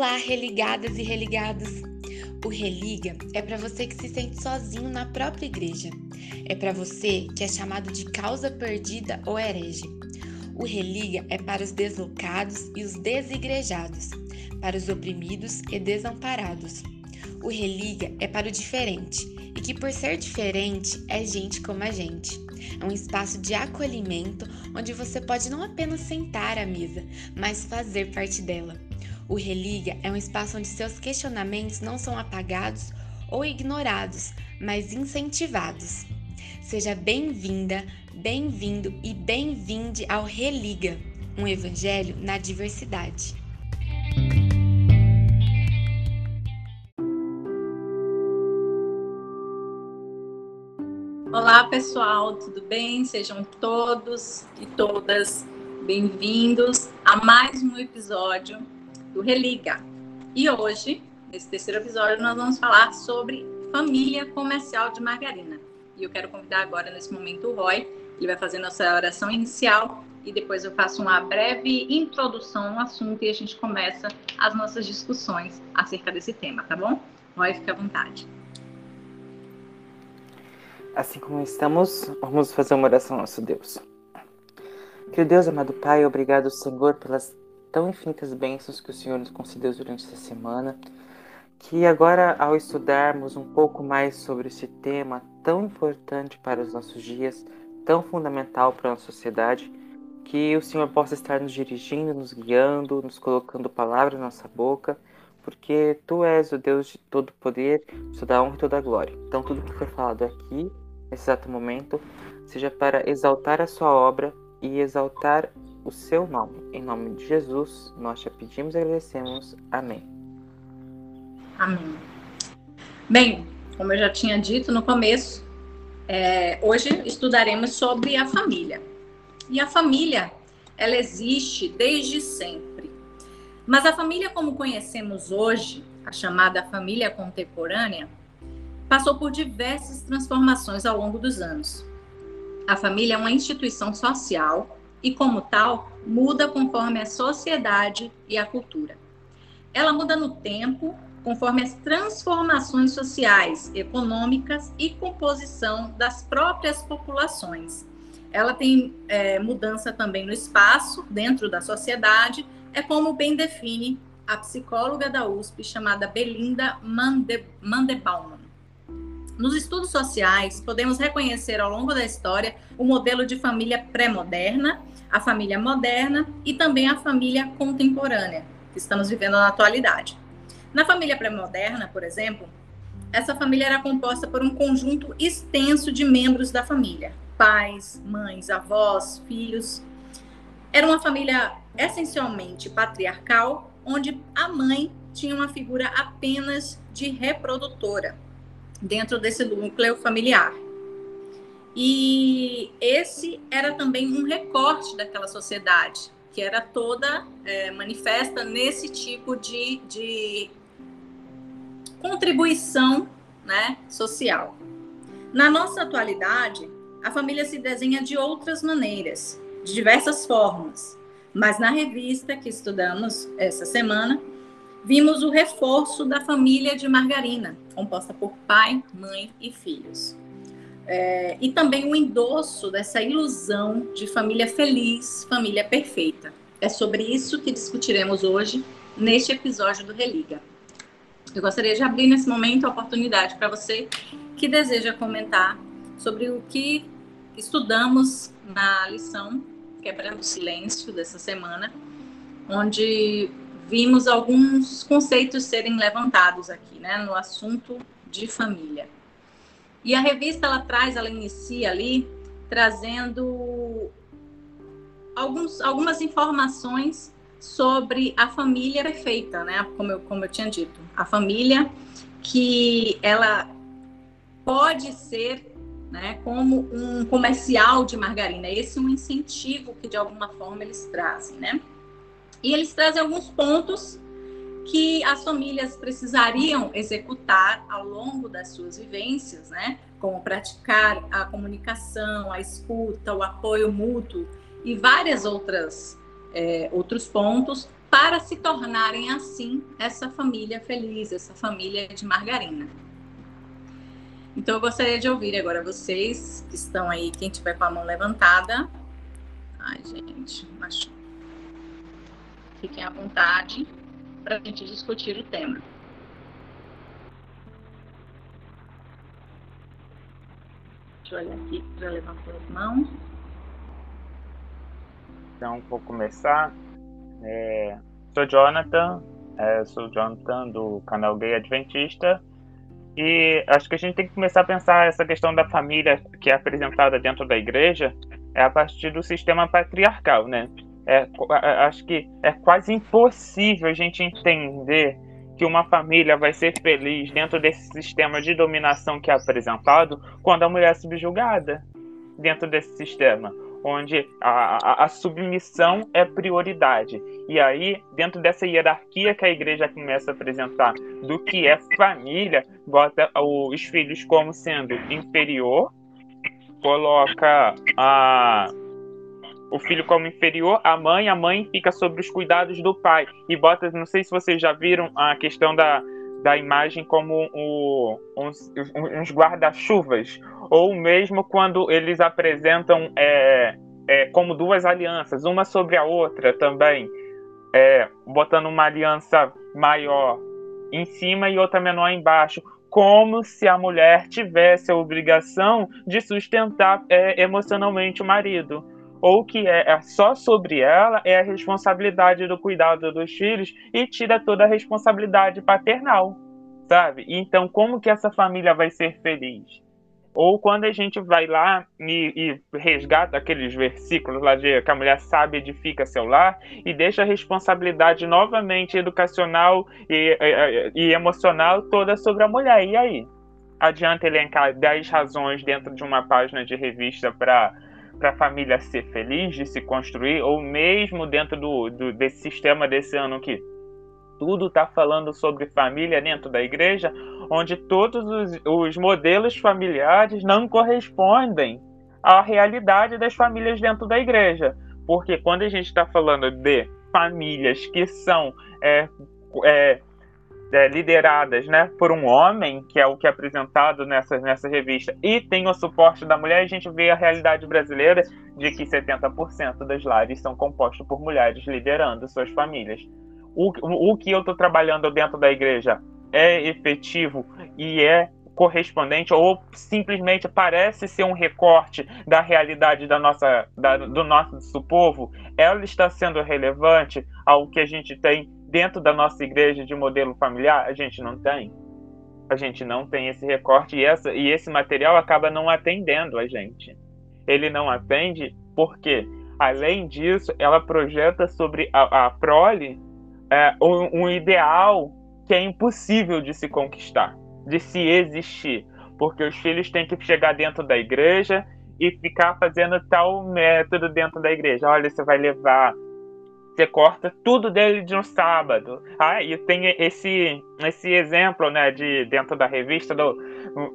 Olá, religadas e religados! O Religa é para você que se sente sozinho na própria igreja. É para você que é chamado de causa perdida ou herege. O Religa é para os deslocados e os desigrejados, para os oprimidos e desamparados. O Religa é para o diferente e que, por ser diferente, é gente como a gente. É um espaço de acolhimento onde você pode não apenas sentar à mesa, mas fazer parte dela. O Religa é um espaço onde seus questionamentos não são apagados ou ignorados, mas incentivados. Seja bem-vinda, bem-vindo e bem-vinde ao Religa, um evangelho na diversidade. Olá, pessoal, tudo bem? Sejam todos e todas bem-vindos a mais um episódio do Religa. E hoje, nesse terceiro episódio, nós vamos falar sobre família comercial de margarina. E eu quero convidar agora, nesse momento, o Roy. Ele vai fazer nossa oração inicial e depois eu faço uma breve introdução ao assunto e a gente começa as nossas discussões acerca desse tema, tá bom? Roy, fica à vontade. Assim como estamos, vamos fazer uma oração ao nosso Deus. Que Deus, amado Pai, obrigado, Senhor, pelas tão infinitas bênçãos que o Senhor nos concedeu durante essa semana. Que agora, ao estudarmos um pouco mais sobre esse tema tão importante para os nossos dias, tão fundamental para a nossa sociedade, que o Senhor possa estar nos dirigindo, nos guiando, nos colocando palavras na nossa boca, porque Tu és o Deus de todo poder, de toda honra e toda glória. Então, tudo que foi falado aqui nesse exato momento, seja para exaltar a sua obra e exaltar o seu nome. Em nome de Jesus, nós te pedimos e agradecemos. Amém. Amém. Bem, como eu já tinha dito no começo, é, hoje estudaremos sobre a família. E a família, ela existe desde sempre. Mas a família como conhecemos hoje, a chamada família contemporânea, passou por diversas transformações ao longo dos anos. A família é uma instituição social e, como tal, muda conforme a sociedade e a cultura. Ela muda no tempo, conforme as transformações sociais, econômicas e composição das próprias populações. Ela tem é, mudança também no espaço, dentro da sociedade, é como bem define a psicóloga da USP chamada Belinda Mande. Nos estudos sociais, podemos reconhecer ao longo da história o modelo de família pré-moderna, a família moderna e também a família contemporânea, que estamos vivendo na atualidade. Na família pré-moderna, por exemplo, essa família era composta por um conjunto extenso de membros da família: pais, mães, avós, filhos. Era uma família essencialmente patriarcal, onde a mãe tinha uma figura apenas de reprodutora dentro desse núcleo familiar. E esse era também um recorte daquela sociedade, que era toda é, manifesta nesse tipo de, de contribuição né, social. Na nossa atualidade, a família se desenha de outras maneiras, de diversas formas, mas na revista que estudamos essa semana, vimos o reforço da família de margarina, composta por pai, mãe e filhos. É, e também o endosso dessa ilusão de família feliz, família perfeita. É sobre isso que discutiremos hoje neste episódio do Religa. Eu gostaria de abrir nesse momento a oportunidade para você que deseja comentar sobre o que estudamos na lição Quebrando o Silêncio dessa semana, onde vimos alguns conceitos serem levantados aqui, né, no assunto de família. E a revista ela traz, ela inicia ali trazendo alguns, algumas informações sobre a família perfeita, né? Como eu, como eu tinha dito, a família que ela pode ser, né, como um comercial de margarina. Esse é um incentivo que de alguma forma eles trazem, né? E eles trazem alguns pontos que as famílias precisariam executar ao longo das suas vivências, né? Como praticar a comunicação, a escuta, o apoio mútuo e várias outras é, outros pontos para se tornarem assim essa família feliz, essa família de margarina. Então eu gostaria de ouvir agora vocês que estão aí, quem tiver com a mão levantada. Ai, gente, machuca. Fiquem à vontade para a gente discutir o tema. Deixa eu olhar aqui para levantar as mãos. Então, vou começar. É, sou Jonathan, é, sou Jonathan do canal Gay Adventista. E acho que a gente tem que começar a pensar essa questão da família que é apresentada dentro da igreja é a partir do sistema patriarcal, né? É, acho que é quase impossível a gente entender que uma família vai ser feliz dentro desse sistema de dominação que é apresentado quando a mulher é subjugada dentro desse sistema onde a, a, a, submissão é prioridade. E aí, dentro dessa hierarquia que a igreja começa a apresentar do que é família, bota os filhos como sendo inferior, coloca a, o filho como inferior, a mãe, a mãe fica sobre os cuidados do pai. E bota, não sei se vocês já viram a questão da, da imagem como o, uns, uns guarda-chuvas, ou mesmo quando eles apresentam é, é, como duas alianças, uma sobre a outra também, é, botando uma aliança maior em cima e outra menor embaixo, como se a mulher tivesse a obrigação de sustentar é, emocionalmente o marido ou que é, é, só sobre ela é a responsabilidade do cuidado dos filhos e tira toda a responsabilidade paternal, sabe? Então, como que essa família vai ser feliz? Ou quando a gente vai lá e, e resgata aqueles versículos lá de que a mulher sabe edifica seu lar e deixa a responsabilidade novamente educacional e, e, e emocional toda sobre a mulher. E aí? Adianta elencar 10 razões dentro de uma página de revista para para a família ser feliz, de se construir, ou mesmo dentro do, do desse sistema desse ano que tudo está falando sobre família dentro da igreja, onde todos os, os modelos familiares não correspondem à realidade das famílias dentro da igreja. Porque quando a gente está falando de famílias que são é, é, é, lideradas né, por um homem, que é o que é apresentado nessa, nessa revista, e tem o suporte da mulher, a gente vê a realidade brasileira de que 70% das lares são compostos por mulheres liderando suas famílias. O, o, o que eu estou trabalhando dentro da igreja é efetivo e é correspondente ou simplesmente parece ser um recorte da realidade da nossa, da, do nosso povo, ela está sendo relevante ao que a gente tem dentro da nossa igreja de modelo familiar, a gente não tem. A gente não tem esse recorte e, essa, e esse material acaba não atendendo a gente. Ele não atende porque, além disso, ela projeta sobre a, a prole é, um, um ideal que é impossível de se conquistar, de se existir. Porque os filhos têm que chegar dentro da igreja e ficar fazendo tal método dentro da igreja. Olha, você vai levar você corta tudo dele de um sábado. Ah, e tem esse, esse exemplo, né, de dentro da revista do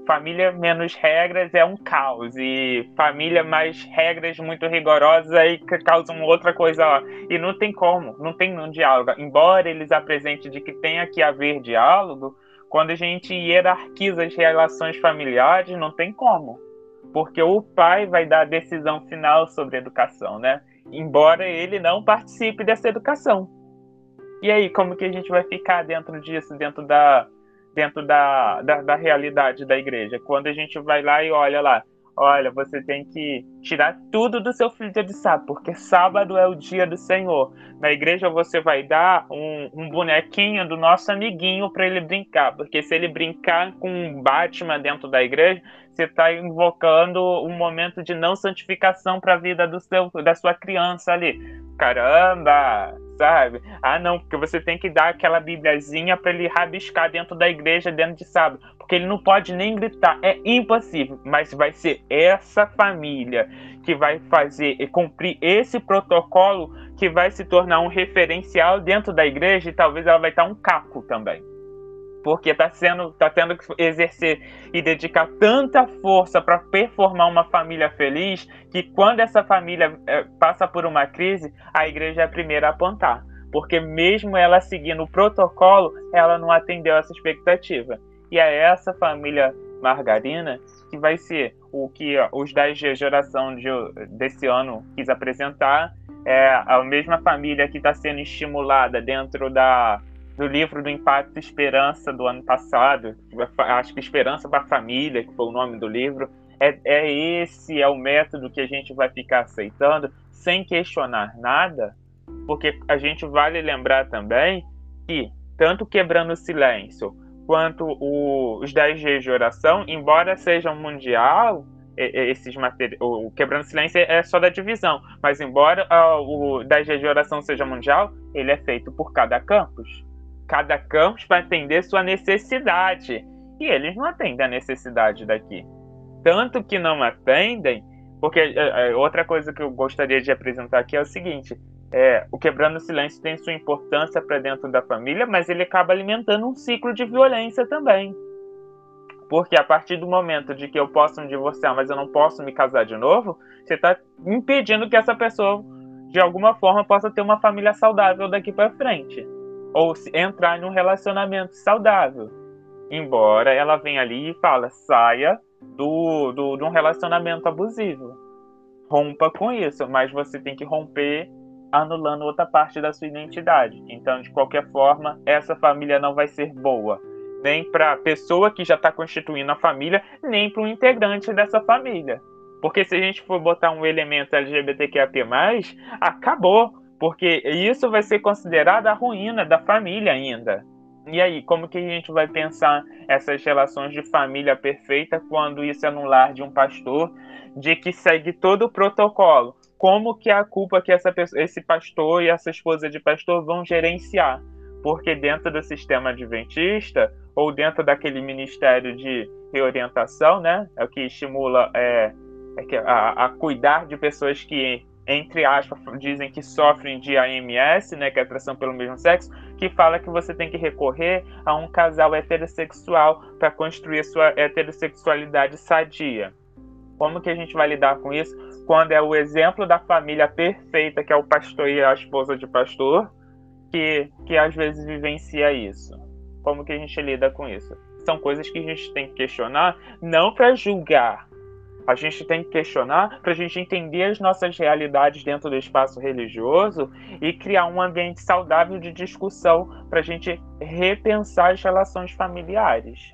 família menos regras é um caos e família mais regras muito rigorosas aí causam outra coisa lá. E não tem como, não tem um diálogo. Embora eles apresentem de que tenha que haver diálogo, quando a gente hierarquiza as relações familiares, não tem como. Porque o pai vai dar a decisão final sobre a educação, né? Embora ele não participe dessa educação. E aí, como que a gente vai ficar dentro disso, dentro da, dentro da, da, da realidade da igreja? Quando a gente vai lá e olha lá, olha, você tem que tirar tudo do seu filho de sábado, porque sábado é o dia do Senhor. Na igreja você vai dar um, um bonequinho do nosso amiguinho para ele brincar, porque se ele brincar com um Batman dentro da igreja, você está invocando um momento de não santificação para a vida do seu, da sua criança ali. Caramba, sabe? Ah, não, porque você tem que dar aquela bibliazinha para ele rabiscar dentro da igreja dentro de sábado, porque ele não pode nem gritar, é impossível. Mas vai ser essa família que vai fazer e cumprir esse protocolo que vai se tornar um referencial dentro da igreja e talvez ela vai estar um caco também. porque está sendo, tá tendo que exercer e dedicar tanta força para performar uma família feliz que quando essa família é, passa por uma crise, a igreja é a primeira a apontar, porque mesmo ela seguindo o protocolo, ela não atendeu essa expectativa. E é essa família margarina que vai ser o que os 10 dias de oração de, desse ano quis apresentar. É a mesma família que está sendo estimulada dentro da do livro do Impacto Esperança do ano passado, acho que Esperança para a Família, que foi o nome do livro, é, é esse é o método que a gente vai ficar aceitando sem questionar nada, porque a gente vale lembrar também que tanto quebrando o silêncio quanto o, os 10 dias de oração, embora sejam mundial, esses materiais, o quebrando silêncio é só da divisão, mas embora uh, o 10 dias de oração seja mundial, ele é feito por cada campus. Cada campus vai atender sua necessidade. E eles não atendem a necessidade daqui. Tanto que não atendem, porque é, é, outra coisa que eu gostaria de apresentar aqui é o seguinte: é, o quebrando o silêncio tem sua importância para dentro da família, mas ele acaba alimentando um ciclo de violência também. Porque a partir do momento de que eu posso me divorciar, mas eu não posso me casar de novo, você está impedindo que essa pessoa, de alguma forma, possa ter uma família saudável daqui para frente ou entrar num relacionamento saudável. Embora ela venha ali e fala, saia do, do, de um relacionamento abusivo. Rompa com isso, mas você tem que romper anulando outra parte da sua identidade. Então, de qualquer forma, essa família não vai ser boa. Nem para a pessoa que já está constituindo a família, nem para o integrante dessa família. Porque se a gente for botar um elemento LGBTQIA+, acabou porque isso vai ser considerado a ruína da família ainda. E aí, como que a gente vai pensar essas relações de família perfeita quando isso é no lar de um pastor, de que segue todo o protocolo? Como que é a culpa que essa pessoa, esse pastor e essa esposa de pastor vão gerenciar? Porque dentro do sistema adventista, ou dentro daquele ministério de reorientação, né, é o que estimula é, é a, a cuidar de pessoas que entre aspas, dizem que sofrem de AMS, né, que é atração pelo mesmo sexo, que fala que você tem que recorrer a um casal heterossexual para construir a sua heterossexualidade sadia. Como que a gente vai lidar com isso quando é o exemplo da família perfeita, que é o pastor e a esposa de pastor, que, que às vezes vivencia isso? Como que a gente lida com isso? São coisas que a gente tem que questionar, não para julgar, a gente tem que questionar para a gente entender as nossas realidades dentro do espaço religioso e criar um ambiente saudável de discussão para a gente repensar as relações familiares.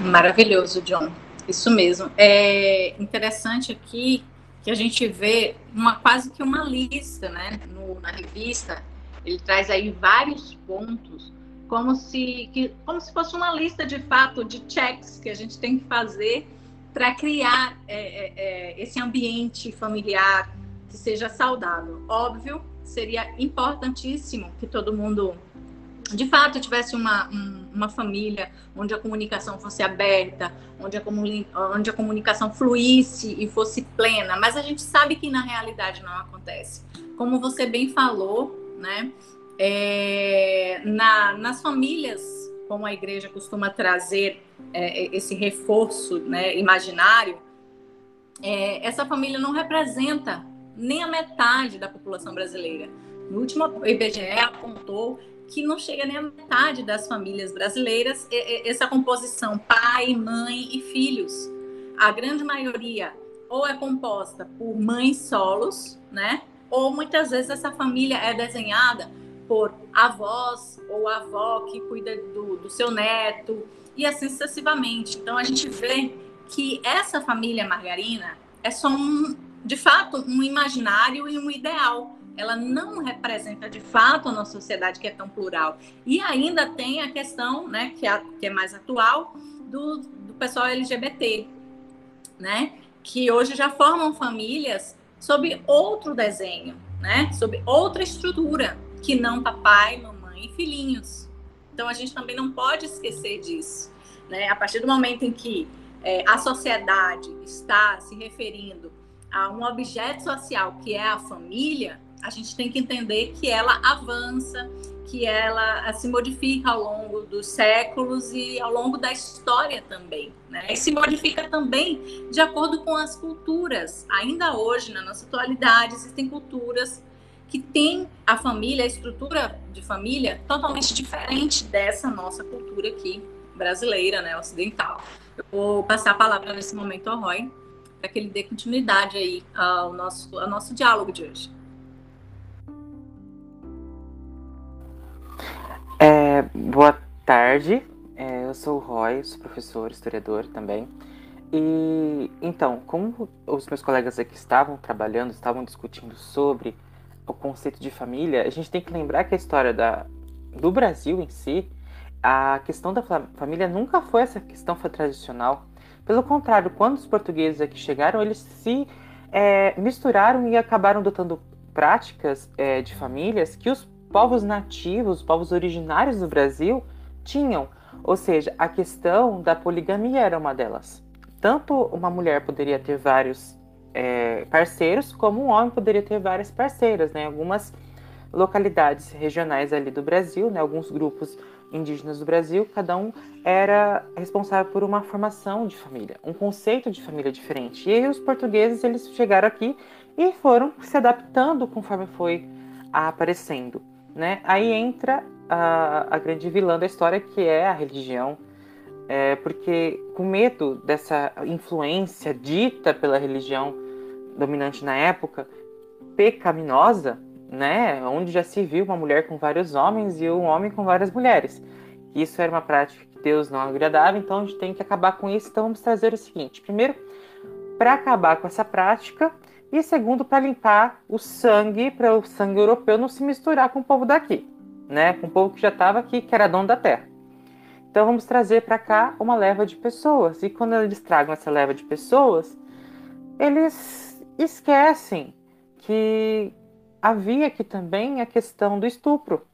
Maravilhoso, John. Isso mesmo. É interessante aqui que a gente vê uma quase que uma lista, né, no, na revista. Ele traz aí vários pontos como se, que, como se fosse uma lista de fato de checks que a gente tem que fazer para criar é, é, é, esse ambiente familiar que seja saudável. Óbvio, seria importantíssimo que todo mundo, de fato, tivesse uma, um, uma família onde a comunicação fosse aberta, onde a, onde a comunicação fluísse e fosse plena, mas a gente sabe que na realidade não acontece. Como você bem falou, né? É, na, nas famílias, como a igreja costuma trazer é, esse reforço né, imaginário, é, essa família não representa nem a metade da população brasileira. No último IBGE apontou que não chega nem a metade das famílias brasileiras essa composição pai, mãe e filhos. A grande maioria ou é composta por mães solos, né? Ou muitas vezes essa família é desenhada por avós ou avó que cuida do, do seu neto e assim sucessivamente. Então a gente vê que essa família margarina é só um, de fato, um imaginário e um ideal. Ela não representa de fato a nossa sociedade que é tão plural. E ainda tem a questão, né, que é, que é mais atual, do, do pessoal LGBT, né, que hoje já formam famílias sob outro desenho, né, sob outra estrutura que não papai, mamãe e filhinhos. Então a gente também não pode esquecer disso. Né? A partir do momento em que é, a sociedade está se referindo a um objeto social que é a família, a gente tem que entender que ela avança, que ela se modifica ao longo dos séculos e ao longo da história também. Né? E se modifica também de acordo com as culturas. Ainda hoje, na nossa atualidade, existem culturas que têm a família, a estrutura de família totalmente diferente dessa nossa cultura aqui brasileira, né, ocidental. Eu vou passar a palavra nesse momento ao Roy, para que ele dê continuidade aí ao nosso, ao nosso diálogo de hoje. Boa tarde, é, eu sou o Roy, sou professor, historiador também. E então, como os meus colegas aqui estavam trabalhando, estavam discutindo sobre o conceito de família, a gente tem que lembrar que a história da, do Brasil em si, a questão da família nunca foi essa questão foi tradicional. Pelo contrário, quando os portugueses aqui chegaram, eles se é, misturaram e acabaram adotando práticas é, de famílias que os povos nativos, os povos originários do Brasil tinham. Ou seja, a questão da poligamia era uma delas. Tanto uma mulher poderia ter vários é, parceiros, como um homem poderia ter várias parceiras, né? Algumas localidades regionais ali do Brasil, né? Alguns grupos indígenas do Brasil, cada um era responsável por uma formação de família, um conceito de família diferente. E aí os portugueses eles chegaram aqui e foram se adaptando conforme foi aparecendo. Né? Aí entra a, a grande vilã da história, que é a religião, é, porque com medo dessa influência dita pela religião dominante na época, pecaminosa, né, onde já se viu uma mulher com vários homens e um homem com várias mulheres. Isso era uma prática que Deus não agradava, então a gente tem que acabar com isso. Então vamos trazer o seguinte: primeiro, para acabar com essa prática, e segundo, para limpar o sangue, para o sangue europeu não se misturar com o povo daqui, né? Com o povo que já estava aqui, que era dono da terra. Então vamos trazer para cá uma leva de pessoas. E quando eles tragam essa leva de pessoas, eles esquecem que havia aqui também a questão do estupro,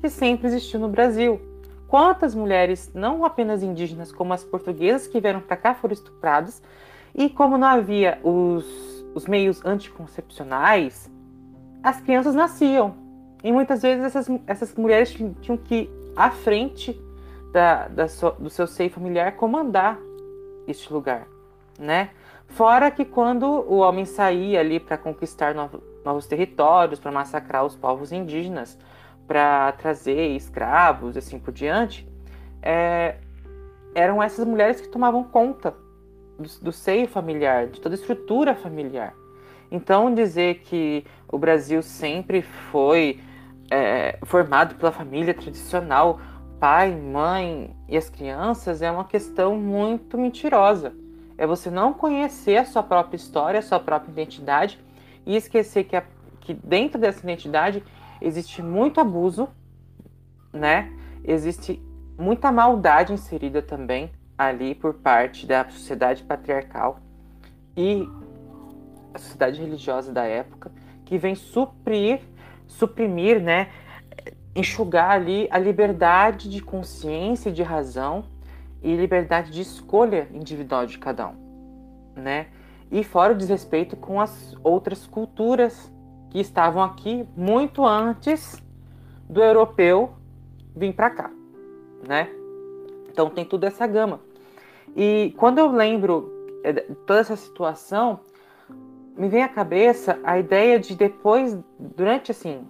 que sempre existiu no Brasil. Quantas mulheres, não apenas indígenas, como as portuguesas que vieram para cá, foram estupradas, e como não havia os os meios anticoncepcionais, as crianças nasciam. E muitas vezes essas, essas mulheres tinham que à frente da, da so, do seu seio familiar comandar este lugar, né? Fora que quando o homem saía ali para conquistar novo, novos territórios, para massacrar os povos indígenas, para trazer escravos, assim por diante, é, eram essas mulheres que tomavam conta do, seio familiar, de toda a estrutura familiar. Então, dizer que o Brasil sempre foi é, formado pela família tradicional, pai, mãe e as crianças, é uma questão muito mentirosa. É você não conhecer a sua própria história, a sua própria identidade e esquecer que, a, que dentro dessa identidade existe muito abuso, né? Existe muita maldade inserida também ali por parte da sociedade patriarcal e a sociedade religiosa da época, que vem suprir, suprimir, né, enxugar ali a liberdade de consciência e de razão e liberdade de escolha individual de cada um, né? E fora o desrespeito com as outras culturas que estavam aqui muito antes do europeu vir para cá, né? Então tem toda essa gama. E quando eu lembro é, toda essa situação, me vem à cabeça a ideia de depois, durante assim,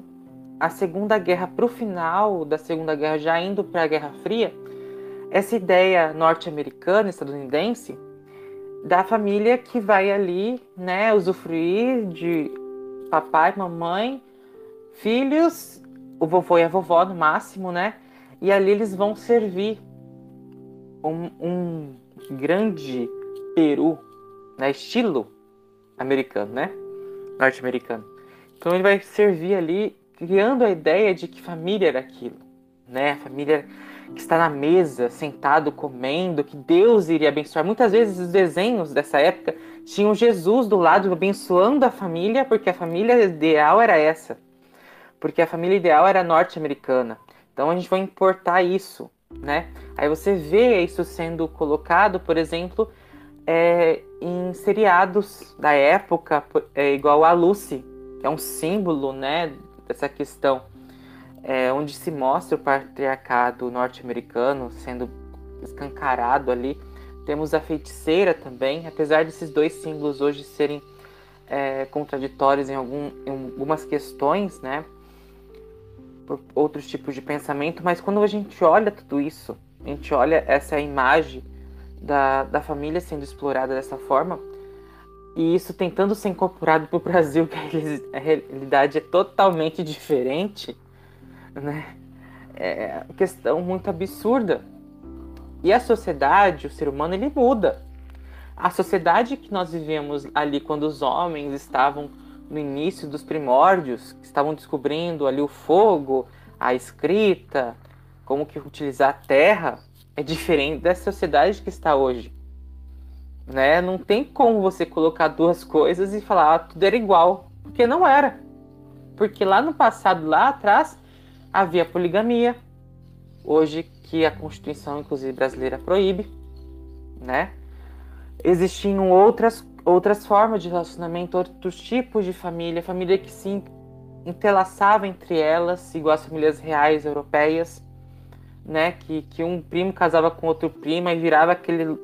a Segunda Guerra, para o final da Segunda Guerra, já indo para a Guerra Fria, essa ideia norte-americana, estadunidense, da família que vai ali, né, usufruir de papai, mamãe, filhos, o vovô e a vovó no máximo, né? E ali eles vão servir um, um grande peru, né, estilo americano, né, norte-americano. Então ele vai servir ali criando a ideia de que família era aquilo, né, a família que está na mesa, sentado, comendo, que Deus iria abençoar. Muitas vezes os desenhos dessa época tinham Jesus do lado abençoando a família, porque a família ideal era essa. Porque a família ideal era norte-americana. Então a gente vai importar isso né? Aí você vê isso sendo colocado, por exemplo, é, em seriados da época, é, igual a Lucy, é um símbolo, né, dessa questão é, onde se mostra o patriarcado norte-americano sendo escancarado ali. Temos a feiticeira também, apesar desses dois símbolos hoje serem é, contraditórios em, algum, em algumas questões, né? Por outros tipos de pensamento, mas quando a gente olha tudo isso, a gente olha essa imagem da, da família sendo explorada dessa forma, e isso tentando ser incorporado para o Brasil, que a realidade é totalmente diferente, né? É uma questão muito absurda. E a sociedade, o ser humano, ele muda. A sociedade que nós vivemos ali quando os homens estavam no início dos primórdios, que estavam descobrindo ali o fogo, a escrita, como que utilizar a terra, é diferente da sociedade que está hoje. Né? Não tem como você colocar duas coisas e falar ah, tudo era igual, porque não era. Porque lá no passado, lá atrás, havia poligamia, hoje que a Constituição, inclusive brasileira, proíbe, né? Existiam outras, outras formas de relacionamento, outros tipos de família, família que se entrelaçava entre elas, igual as famílias reais europeias, né? Que, que um primo casava com outro primo e virava aquele,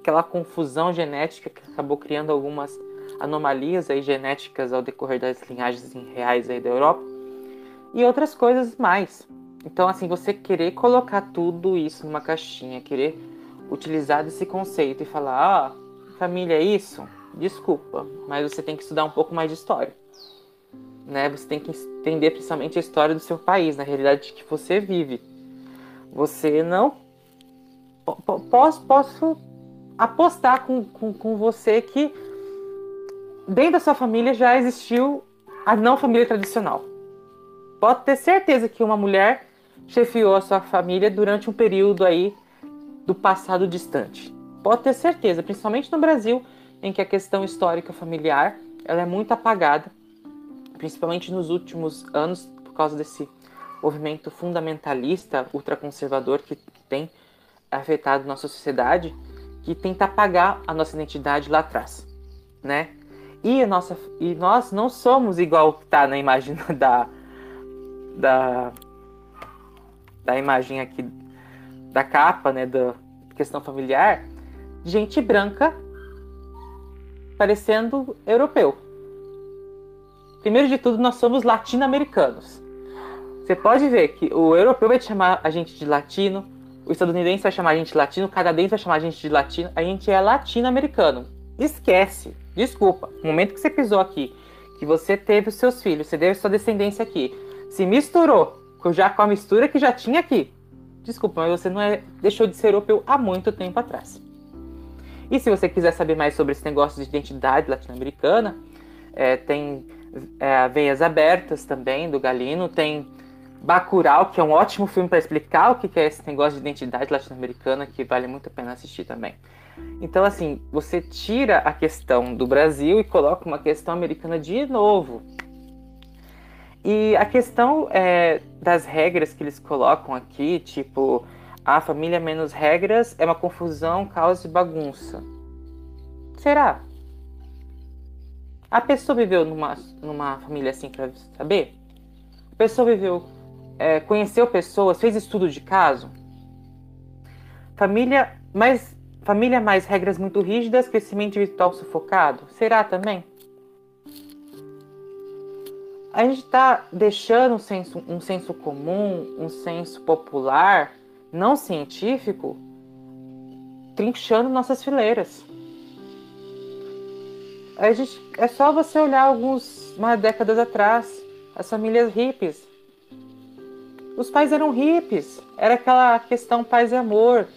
aquela confusão genética que acabou criando algumas anomalias aí genéticas ao decorrer das linhagens reais aí da Europa e outras coisas mais. Então, assim, você querer colocar tudo isso numa caixinha, querer utilizar desse conceito e falar, ah, família é isso, desculpa, mas você tem que estudar um pouco mais de história. Né? Você tem que entender principalmente a história do seu país, na realidade que você vive. Você não. Posso, posso apostar com, com, com você que dentro da sua família já existiu a não família tradicional. Pode ter certeza que uma mulher chefiou a sua família durante um período aí do passado distante. Pode ter certeza, principalmente no Brasil, em que a questão histórica familiar ela é muito apagada, principalmente nos últimos anos, por causa desse movimento fundamentalista, ultraconservador que tem afetado nossa sociedade, que tenta apagar a nossa identidade lá atrás, né? E, nossa, e nós não somos igual que está na imagem da, da, da imagem aqui da capa, né, da questão familiar, gente branca parecendo europeu. Primeiro de tudo, nós somos latino-americanos. Você pode ver que o europeu vai chamar a gente de latino, o estadunidense vai chamar a gente de latino, o canadense vai chamar a gente de latino, a gente é latino-americano. Esquece, desculpa, no momento que você pisou aqui, que você teve os seus filhos, você teve sua descendência aqui, se misturou já com a mistura que já tinha aqui. Desculpa, mas você não é, deixou de ser europeu há muito tempo atrás. E se você quiser saber mais sobre esse negócio de identidade latino-americana, é, tem é, Veias Abertas também, do Galino, tem Bacurau, que é um ótimo filme para explicar o que é esse negócio de identidade latino-americana, que vale muito a pena assistir também. Então, assim, você tira a questão do Brasil e coloca uma questão americana de novo. E a questão é, das regras que eles colocam aqui, tipo, a família menos regras é uma confusão, caos e bagunça. Será? A pessoa viveu numa, numa família assim para saber? A pessoa viveu, é, conheceu pessoas, fez estudo de caso? Família mais, família mais regras muito rígidas, crescimento virtual sufocado? Será também? a gente está deixando um senso, um senso comum, um senso popular, não científico, trinchando nossas fileiras. A gente, é só você olhar alguns uma décadas atrás, as famílias hippies. Os pais eram hippies, era aquela questão paz e amor,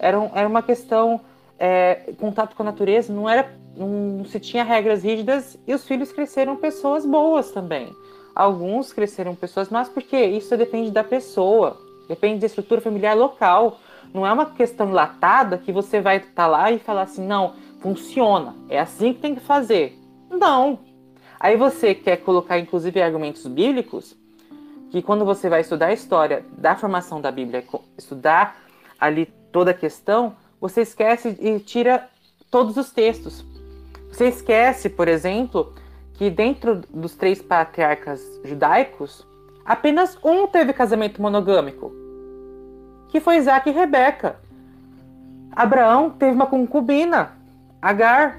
era, um, era uma questão é, contato com a natureza, não era não se tinha regras rígidas e os filhos cresceram pessoas boas também. Alguns cresceram pessoas más porque isso depende da pessoa, depende da estrutura familiar local. Não é uma questão latada que você vai estar tá lá e falar assim, não, funciona, é assim que tem que fazer. Não. Aí você quer colocar, inclusive, argumentos bíblicos, que quando você vai estudar a história da formação da Bíblia, estudar ali toda a questão, você esquece e tira todos os textos. Você esquece, por exemplo, que dentro dos três patriarcas judaicos, apenas um teve casamento monogâmico, que foi Isaac e Rebeca. Abraão teve uma concubina, Agar,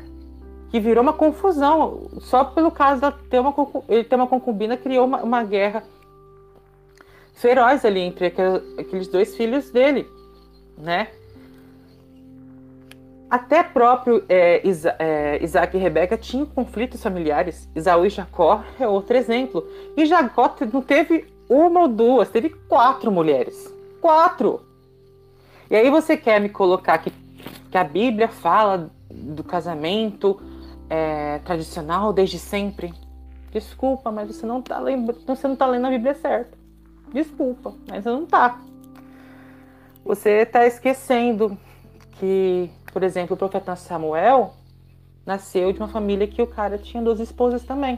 que virou uma confusão. Só pelo caso de ter uma, ele ter uma concubina, criou uma, uma guerra feroz ali entre aqueles dois filhos dele, né? Até próprio é, Isa, é, Isaac e Rebeca tinham conflitos familiares. Isaú e Jacó é outro exemplo. E Jacó não teve uma ou duas, teve quatro mulheres. Quatro! E aí você quer me colocar que, que a Bíblia fala do casamento é, tradicional desde sempre? Desculpa, mas você não está lendo, você não tá lendo a Bíblia certa. Desculpa, mas não está. Você está esquecendo que por exemplo, o profeta Samuel nasceu de uma família que o cara tinha duas esposas também.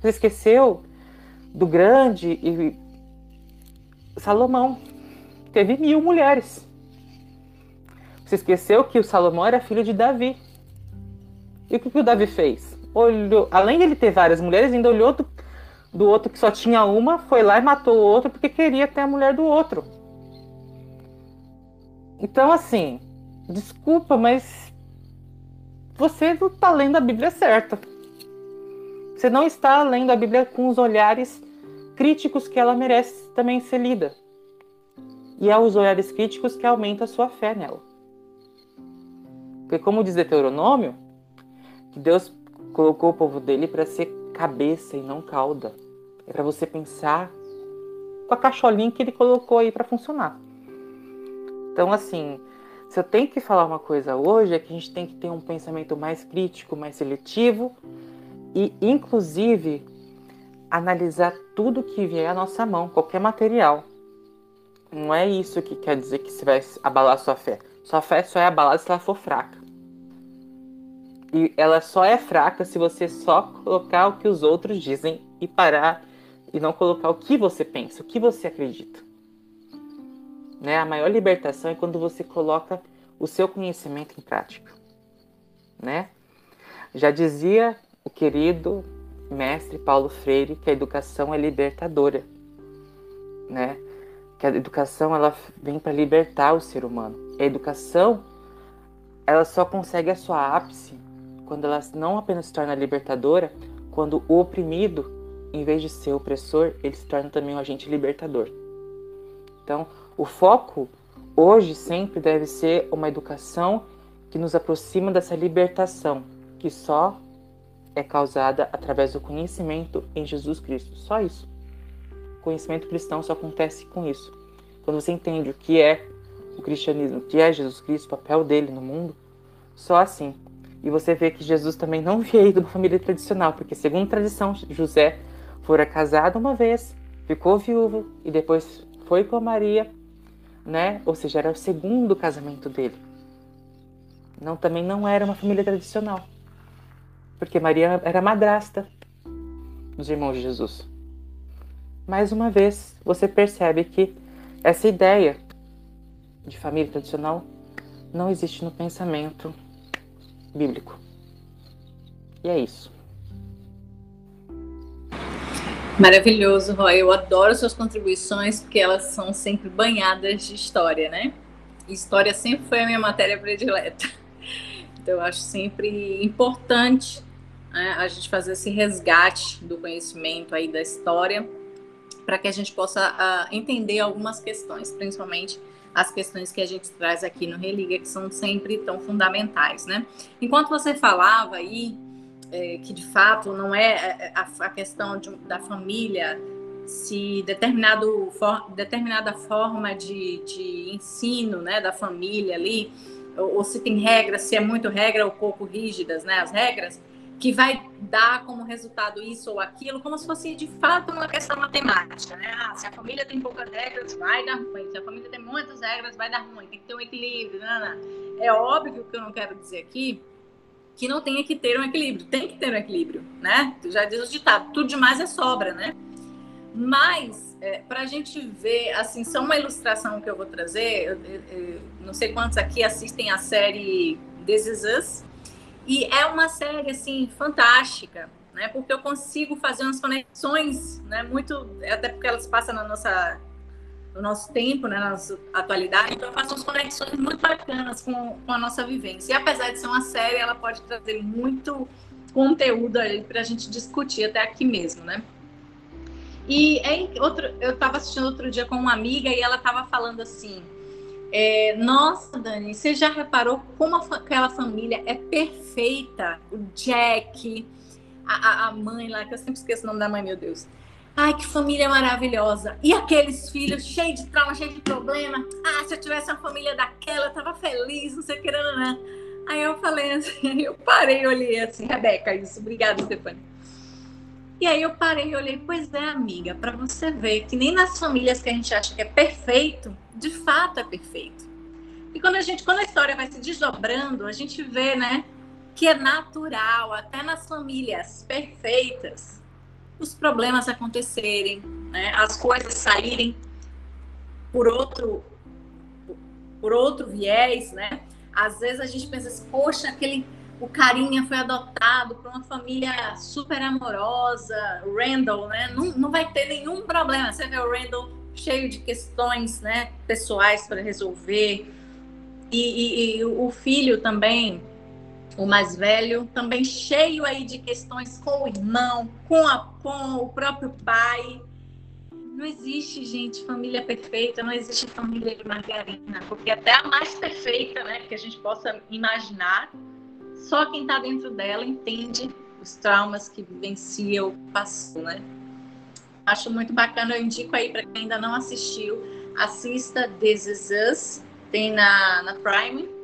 Você esqueceu do grande e Salomão teve mil mulheres. Você esqueceu que o Salomão era filho de Davi. E o que, que o Davi fez? Olhou, além de ele ter várias mulheres, ainda olhou do, do outro que só tinha uma, foi lá e matou o outro porque queria ter a mulher do outro. Então, assim, Desculpa, mas você não está lendo a Bíblia certa. Você não está lendo a Bíblia com os olhares críticos que ela merece também ser lida. E é os olhares críticos que aumenta a sua fé nela. Porque, como diz Deuteronômio, que Deus colocou o povo dele para ser cabeça e não cauda. É para você pensar com a cacholinha que ele colocou aí para funcionar. Então, assim, se eu tenho que falar uma coisa hoje, é que a gente tem que ter um pensamento mais crítico, mais seletivo e, inclusive, analisar tudo que vier à nossa mão, qualquer material. Não é isso que quer dizer que você vai abalar sua fé. Sua fé só é abalada se ela for fraca. E ela só é fraca se você só colocar o que os outros dizem e parar e não colocar o que você pensa, o que você acredita. Né? A maior libertação é quando você coloca o seu conhecimento em prática. Né? Já dizia o querido mestre Paulo Freire que a educação é libertadora, né? Que a educação ela vem para libertar o ser humano. A educação ela só consegue a sua ápice quando ela não apenas se torna libertadora, quando o oprimido, em vez de ser opressor, ele se torna também um agente libertador. Então, o foco hoje sempre deve ser uma educação que nos aproxima dessa libertação, que só é causada através do conhecimento em Jesus Cristo. Só isso. O conhecimento cristão só acontece com isso. Quando você entende o que é o cristianismo, o que é Jesus Cristo, o papel dele no mundo, só assim. E você vê que Jesus também não veio de uma família tradicional, porque segundo tradição, José fora casado uma vez, ficou viúvo e depois foi com Maria né? Ou seja, era o segundo casamento dele. Não, também não era uma família tradicional. Porque Maria era madrasta dos irmãos de Jesus. Mais uma vez, você percebe que essa ideia de família tradicional não existe no pensamento bíblico. E é isso. Maravilhoso, Roy. Eu adoro suas contribuições porque elas são sempre banhadas de história, né? história sempre foi a minha matéria predileta. Então, eu acho sempre importante né, a gente fazer esse resgate do conhecimento aí da história para que a gente possa uh, entender algumas questões, principalmente as questões que a gente traz aqui no Religa, que são sempre tão fundamentais, né? Enquanto você falava aí, é, que de fato não é, é a, a questão de, da família se determinado for, determinada forma de, de ensino né, da família ali, ou, ou, se tem regras, se é muito regra ou pouco rígidas, né, as regras, que vai dar como resultado isso ou aquilo, como se fosse de fato uma questão matemática, né? Ah, se a família tem poucas regras, vai dar ruim. Se a família tem muitas regras, vai dar ruim. Tem que ter um equilíbrio. Não, não. É óbvio que eu não quero dizer aqui que não tenha que ter um equilíbrio. Tem que ter um equilíbrio, né? Já diz o ditado, tudo demais é sobra, né? Mas, é, para a gente ver, assim, só uma ilustração que eu vou trazer, eu, eu, eu, não sei quantos aqui assistem a série This Is Us, e é uma série, assim, fantástica, né? Porque eu consigo fazer umas conexões, né? Muito, até porque elas passam na nossa no nosso tempo, né, na nossa atualidade, então eu faço umas conexões muito bacanas com, com a nossa vivência. E apesar de ser uma série, ela pode trazer muito conteúdo aí para a gente discutir até aqui mesmo, né? E é outro, eu estava assistindo outro dia com uma amiga e ela estava falando assim: é, Nossa, Dani, você já reparou como aquela família é perfeita? O Jack, a, a mãe lá, que eu sempre esqueço o nome da mãe, meu Deus. Ai, que família maravilhosa. E aqueles filhos cheios de trauma, cheios de problema. Ah, se eu tivesse uma família daquela, eu tava feliz, não sei o que, não, não. Aí eu falei assim, eu parei olhei assim, Rebeca, isso, obrigada, Stefania. E aí eu parei e olhei, pois é, amiga, para você ver que nem nas famílias que a gente acha que é perfeito, de fato é perfeito. E quando a gente, quando a história vai se desdobrando, a gente vê, né, que é natural, até nas famílias perfeitas, os problemas acontecerem, né, as coisas saírem por outro por outro viés, né? Às vezes a gente pensa assim, poxa, aquele o carinha foi adotado por uma família super amorosa, o Randall, né? Não, não vai ter nenhum problema. Você vê o Randall cheio de questões, né, pessoais para resolver. E, e, e, o filho também, o mais velho, também cheio aí de questões com o irmão, com, a, com o próprio pai. Não existe, gente, família perfeita, não existe família de margarina, porque até a mais perfeita, né, que a gente possa imaginar, só quem está dentro dela entende os traumas que vivencia ou passou, né? Acho muito bacana, eu indico aí para quem ainda não assistiu, assista This Is Us, tem na, na Prime?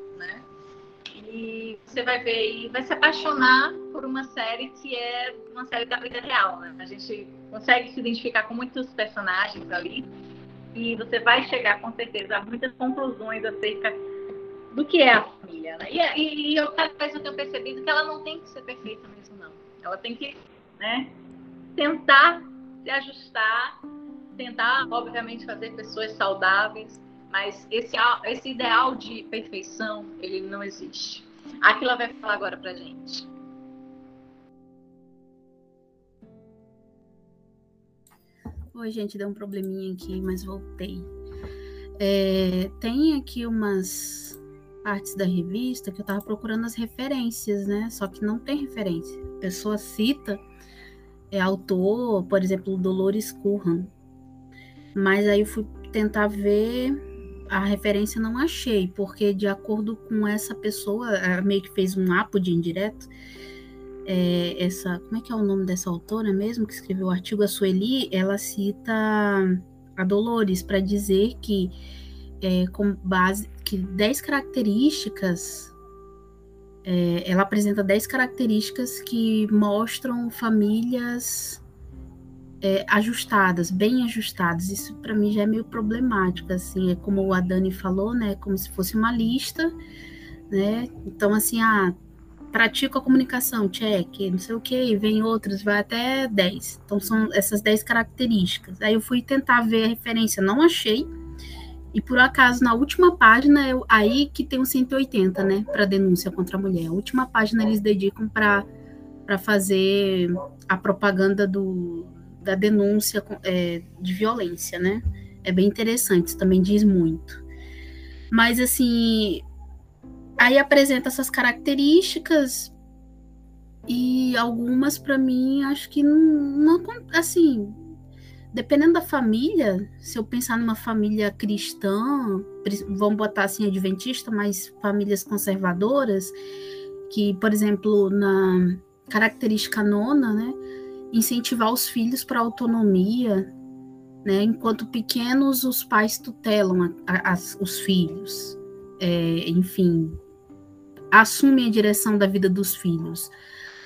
E você vai ver e vai se apaixonar por uma série que é uma série da vida real, né? A gente consegue se identificar com muitos personagens ali e você vai chegar com certeza a muitas conclusões acerca do que é a família, né? E, e, eu cada vez eu tenho percebido que ela não tem que ser perfeita mesmo, não. Ela tem que, né, tentar se ajustar, tentar, obviamente, fazer pessoas saudáveis, mas esse, esse ideal de perfeição, ele não existe. Aqui ela vai falar agora pra gente. Oi, gente, deu um probleminha aqui, mas voltei. É, tem aqui umas partes da revista que eu tava procurando as referências, né? Só que não tem referência. A pessoa cita é autor, por exemplo, Dolores Curran. Mas aí eu fui tentar ver a referência não achei, porque de acordo com essa pessoa, meio que fez um de indireto, é, essa, como é que é o nome dessa autora mesmo que escreveu o artigo, a Sueli, ela cita a Dolores para dizer que é, com base que 10 características é, ela apresenta 10 características que mostram famílias é, ajustadas, bem ajustadas. Isso para mim já é meio problemático, assim, é como a Dani falou, né, como se fosse uma lista, né? Então assim, ah, pratica a comunicação, check, não sei o que, vem outros, vai até 10. Então são essas 10 características. Aí eu fui tentar ver a referência, não achei e por acaso, na última página, é aí que tem o 180, né, para denúncia contra a mulher. A última página eles dedicam para fazer a propaganda do, da denúncia é, de violência, né? É bem interessante, isso também diz muito. Mas, assim, aí apresenta essas características e algumas, para mim, acho que não, não assim, dependendo da família, se eu pensar numa família cristã, vamos botar assim adventista, mas famílias conservadoras, que, por exemplo, na característica nona, né, incentivar os filhos para autonomia, né, enquanto pequenos os pais tutelam a, a, os filhos, é, enfim, assumem a direção da vida dos filhos.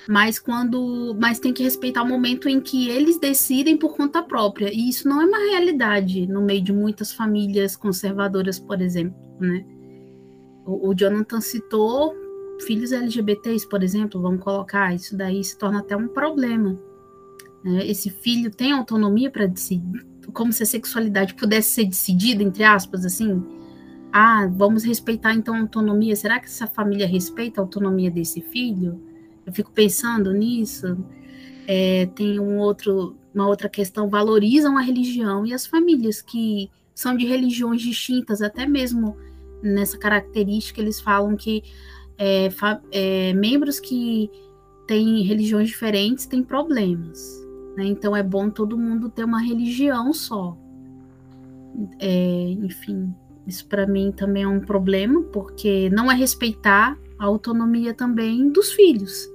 Mas quando mas tem que respeitar o momento em que eles decidem por conta própria. E isso não é uma realidade no meio de muitas famílias conservadoras por exemplo né? O, o Jonathan citou filhos LGBTs por exemplo vamos colocar isso daí se torna até um problema? Esse filho tem autonomia para decidir como se a sexualidade pudesse ser decidida entre aspas assim ah, vamos respeitar então a autonomia. Será que essa família respeita a autonomia desse filho? Eu fico pensando nisso. É, tem um outro, uma outra questão, valorizam a religião e as famílias que são de religiões distintas, até mesmo nessa característica, eles falam que é, é, membros que têm religiões diferentes têm problemas. Né? Então é bom todo mundo ter uma religião só. É, enfim, isso para mim também é um problema, porque não é respeitar a autonomia também dos filhos.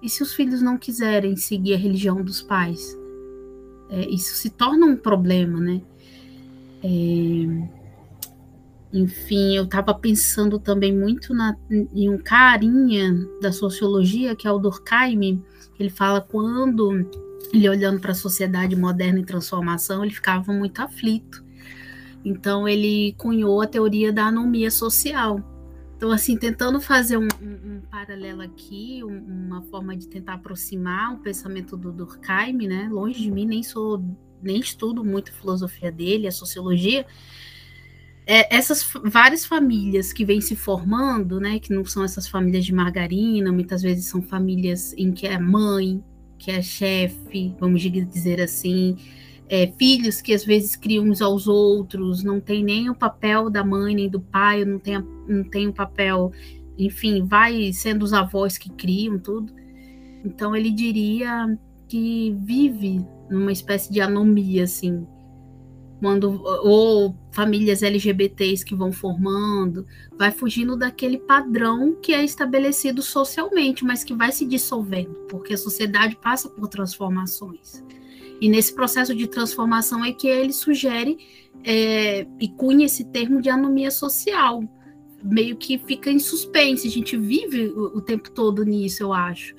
E se os filhos não quiserem seguir a religião dos pais? É, isso se torna um problema, né? É, enfim, eu estava pensando também muito na, em um carinha da sociologia, que é o Durkheim, ele fala quando ele olhando para a sociedade moderna em transformação, ele ficava muito aflito. Então ele cunhou a teoria da anomia social. Então, assim, tentando fazer um, um, um paralelo aqui, um, uma forma de tentar aproximar o pensamento do Durkheim, né? Longe de mim, nem sou, nem estudo muito a filosofia dele, a sociologia, é, essas várias famílias que vêm se formando, né, que não são essas famílias de margarina, muitas vezes são famílias em que é mãe, que é chefe, vamos dizer assim, é, filhos que às vezes criam uns aos outros, não tem nem o papel da mãe nem do pai, não tem, não tem o papel, enfim, vai sendo os avós que criam tudo. Então ele diria que vive numa espécie de anomia, assim, quando ou famílias LGBTs que vão formando, vai fugindo daquele padrão que é estabelecido socialmente, mas que vai se dissolvendo, porque a sociedade passa por transformações. E nesse processo de transformação é que ele sugere é, e cunha esse termo de anomia social, meio que fica em suspense. A gente vive o, o tempo todo nisso, eu acho,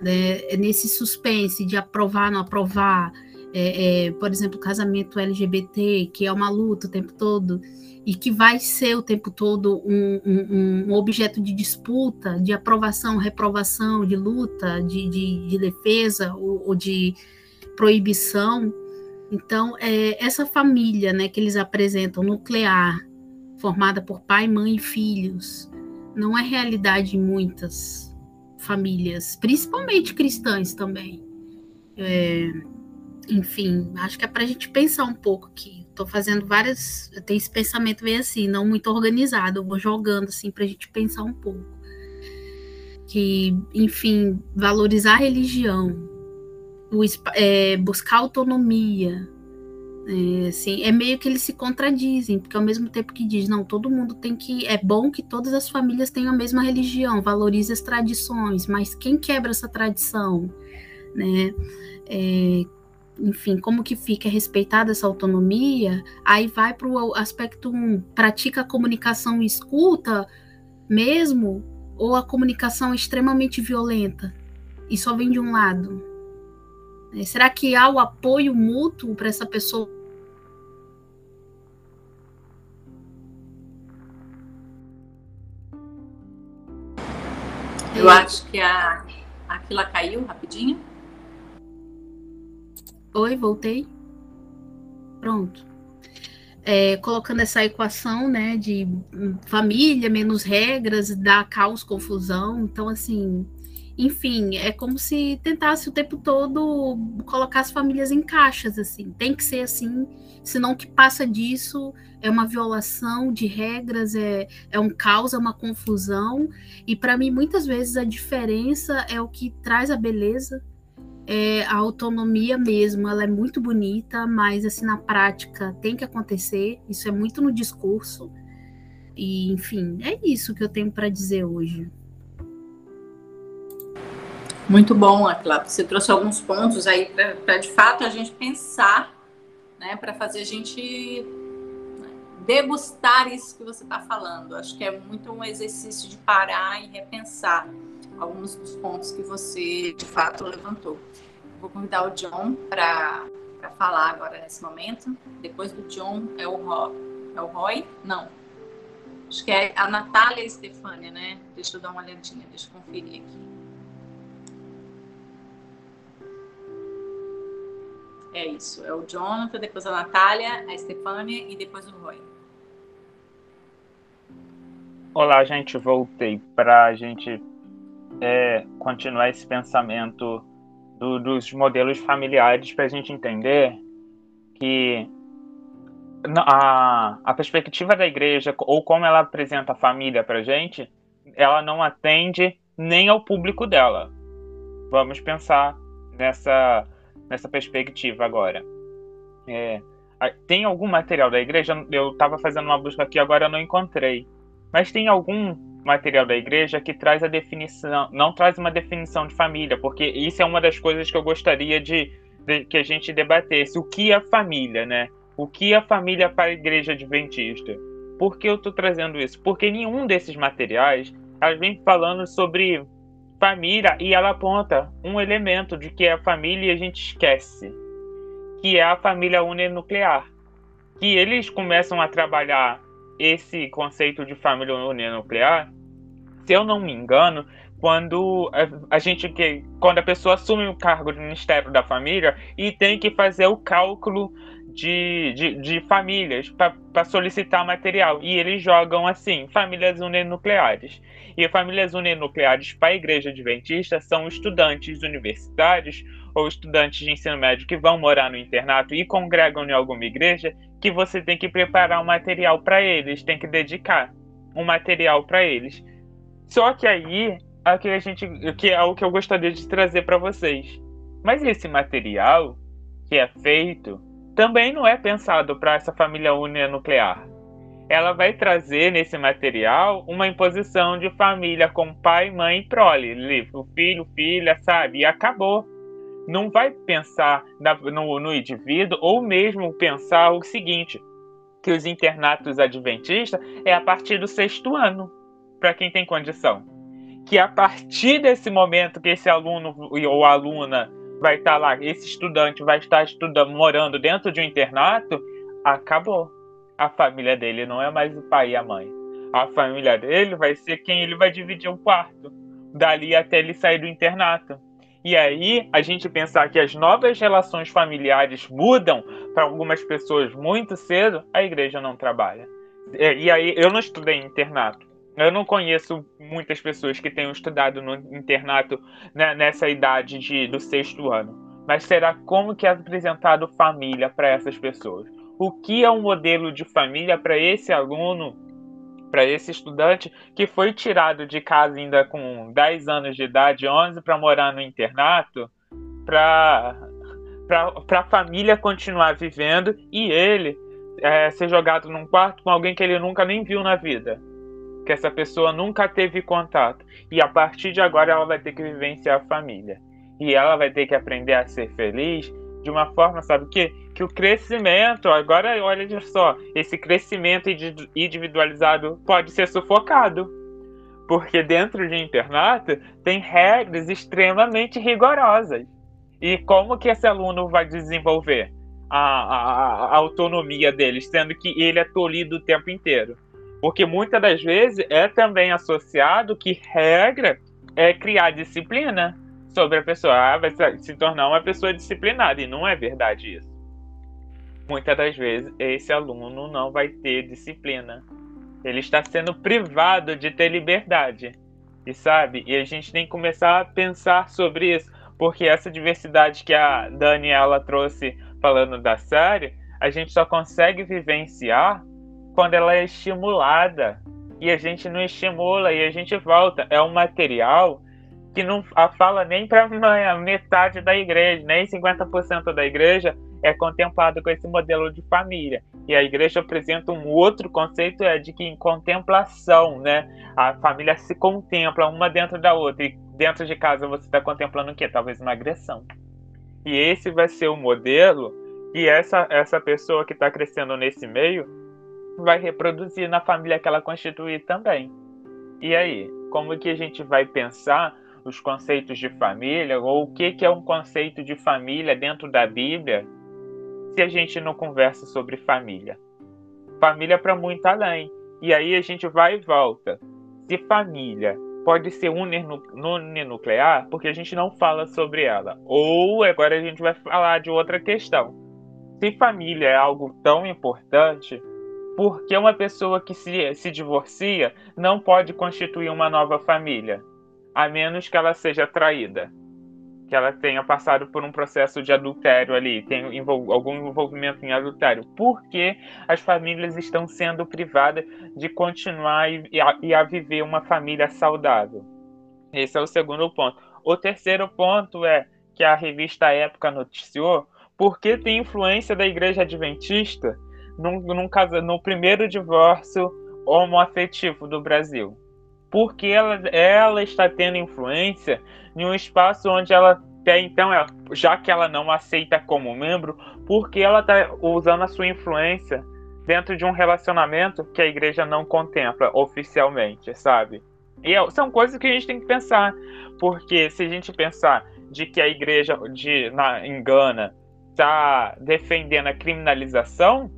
né? nesse suspense de aprovar, não aprovar é, é, por exemplo, casamento LGBT, que é uma luta o tempo todo, e que vai ser o tempo todo um, um, um objeto de disputa, de aprovação, reprovação, de luta, de, de, de defesa ou, ou, de proibição. Então, é, essa família né, que eles apresentam, nuclear, formada por pai, mãe e filhos, não é realidade em muitas famílias, principalmente cristãs também. É, enfim, acho que é para a gente pensar um pouco aqui. Estou fazendo várias. Eu tenho esse pensamento bem assim, não muito organizado. Eu vou jogando assim para a gente pensar um pouco. Que, enfim, valorizar a religião, o, é, buscar autonomia, é, assim, é meio que eles se contradizem, porque ao mesmo tempo que diz, não, todo mundo tem que. É bom que todas as famílias tenham a mesma religião, valorize as tradições, mas quem quebra essa tradição? Né? É, enfim, como que fica respeitada essa autonomia, aí vai para o aspecto um, pratica a comunicação e escuta mesmo, ou a comunicação é extremamente violenta e só vem de um lado? É, será que há o apoio mútuo para essa pessoa? Eu acho que a Aquila caiu rapidinho. Oi, voltei. Pronto. É, colocando essa equação, né, de família menos regras, dá caos, confusão. Então, assim, enfim, é como se tentasse o tempo todo colocar as famílias em caixas, assim. Tem que ser assim, senão o que passa disso é uma violação de regras, é, é um caos, é uma confusão. E para mim, muitas vezes, a diferença é o que traz a beleza é, a autonomia mesmo, ela é muito bonita, mas assim na prática tem que acontecer. Isso é muito no discurso. E enfim, é isso que eu tenho para dizer hoje. Muito bom, Atla. Você trouxe alguns pontos aí para de fato a gente pensar, né, para fazer a gente degustar isso que você está falando. Acho que é muito um exercício de parar e repensar alguns dos pontos que você de fato levantou. Vou convidar o John para falar agora nesse momento. Depois do John é o Roy. É o Roy? Não. Acho que é a Natália e a Stefânia, né? Deixa eu dar uma olhadinha, deixa eu conferir aqui. É isso, é o Jonathan, depois a Natália, a Stefânia e depois o Roy. Olá, gente, voltei para a gente é, continuar esse pensamento do, dos modelos familiares para a gente entender que a, a perspectiva da igreja ou como ela apresenta a família para gente, ela não atende nem ao público dela. Vamos pensar nessa, nessa perspectiva agora. É, tem algum material da igreja? Eu estava fazendo uma busca aqui agora eu não encontrei. Mas tem algum material da igreja que traz a definição, não traz uma definição de família, porque isso é uma das coisas que eu gostaria de, de que a gente debatesse. O que é família, né? O que é família para a igreja adventista? Por que eu estou trazendo isso? Porque nenhum desses materiais ela vem falando sobre família e ela aponta um elemento de que é a família e a gente esquece, que é a família uninuclear. Que eles começam a trabalhar esse conceito de família uninuclear, se eu não me engano, quando a gente que quando a pessoa assume o cargo de Ministério da Família e tem que fazer o cálculo de, de, de famílias para solicitar material. E eles jogam assim: famílias uninucleares. E famílias uninucleares para a igreja adventista são estudantes universitários ou estudantes de ensino médio que vão morar no internato e congregam em alguma igreja, que você tem que preparar um material para eles, tem que dedicar um material para eles. Só que aí, aqui a gente, que é o que eu gostaria de trazer para vocês. Mas esse material que é feito também não é pensado para essa família nuclear. Ela vai trazer nesse material uma imposição de família com pai, mãe e prole, o filho, filha, sabe? E acabou. Não vai pensar no, no indivíduo ou mesmo pensar o seguinte, que os internatos adventistas é a partir do sexto ano, para quem tem condição. Que a partir desse momento que esse aluno ou aluna vai estar tá lá, esse estudante vai estar estudando, morando dentro de um internato, acabou. A família dele não é mais o pai e a mãe. A família dele vai ser quem ele vai dividir o um quarto, dali até ele sair do internato. E aí, a gente pensar que as novas relações familiares mudam para algumas pessoas muito cedo, a igreja não trabalha. E aí, eu não estudei internato, eu não conheço muitas pessoas que tenham estudado no internato né, nessa idade de, do sexto ano. Mas será como que é apresentado família para essas pessoas? O que é um modelo de família para esse aluno, para esse estudante que foi tirado de casa ainda com 10 anos de idade, 11, para morar no internato, para a família continuar vivendo e ele é, ser jogado num quarto com alguém que ele nunca nem viu na vida? Que essa pessoa nunca teve contato. E a partir de agora ela vai ter que vivenciar a família. E ela vai ter que aprender a ser feliz de uma forma, sabe o quê? Que o crescimento, agora olha só, esse crescimento individualizado pode ser sufocado. Porque dentro de internato tem regras extremamente rigorosas. E como que esse aluno vai desenvolver a, a, a autonomia dele, sendo que ele é tolhido o tempo inteiro? Porque muitas das vezes é também associado que regra é criar disciplina sobre a pessoa. Ah, vai se tornar uma pessoa disciplinada. E não é verdade isso. Muitas das vezes esse aluno não vai ter disciplina. Ele está sendo privado de ter liberdade. E sabe? E a gente tem que começar a pensar sobre isso. Porque essa diversidade que a Daniela trouxe falando da série, a gente só consegue vivenciar quando ela é estimulada e a gente não estimula e a gente volta. É um material que não fala nem para a metade da igreja, nem 50% da igreja é contemplado com esse modelo de família. E a igreja apresenta um outro conceito é de que em contemplação, né? A família se contempla uma dentro da outra. E dentro de casa você está contemplando o quê? Talvez uma agressão. E esse vai ser o modelo que essa, essa pessoa que está crescendo nesse meio vai reproduzir na família que ela constituir também. E aí, como que a gente vai pensar os conceitos de família ou o que, que é um conceito de família dentro da Bíblia se a gente não conversa sobre família? Família para muito além. E aí a gente vai e volta. Se família pode ser uninuclear, porque a gente não fala sobre ela. Ou agora a gente vai falar de outra questão. Se família é algo tão importante, porque uma pessoa que se, se divorcia não pode constituir uma nova família, a menos que ela seja traída. que ela tenha passado por um processo de adultério ali, tem envol algum envolvimento em adultério, porque as famílias estão sendo privadas de continuar e, e, a, e a viver uma família saudável. Esse é o segundo ponto. O terceiro ponto é que a revista Época noticiou porque tem influência da Igreja Adventista num, num caso, no primeiro divórcio homoafetivo do Brasil. Porque ela, ela está tendo influência em um espaço onde ela tem, então, ela, já que ela não aceita como membro, porque ela está usando a sua influência dentro de um relacionamento que a igreja não contempla oficialmente, sabe? E é, são coisas que a gente tem que pensar, porque se a gente pensar de que a igreja de, na, em Gana está defendendo a criminalização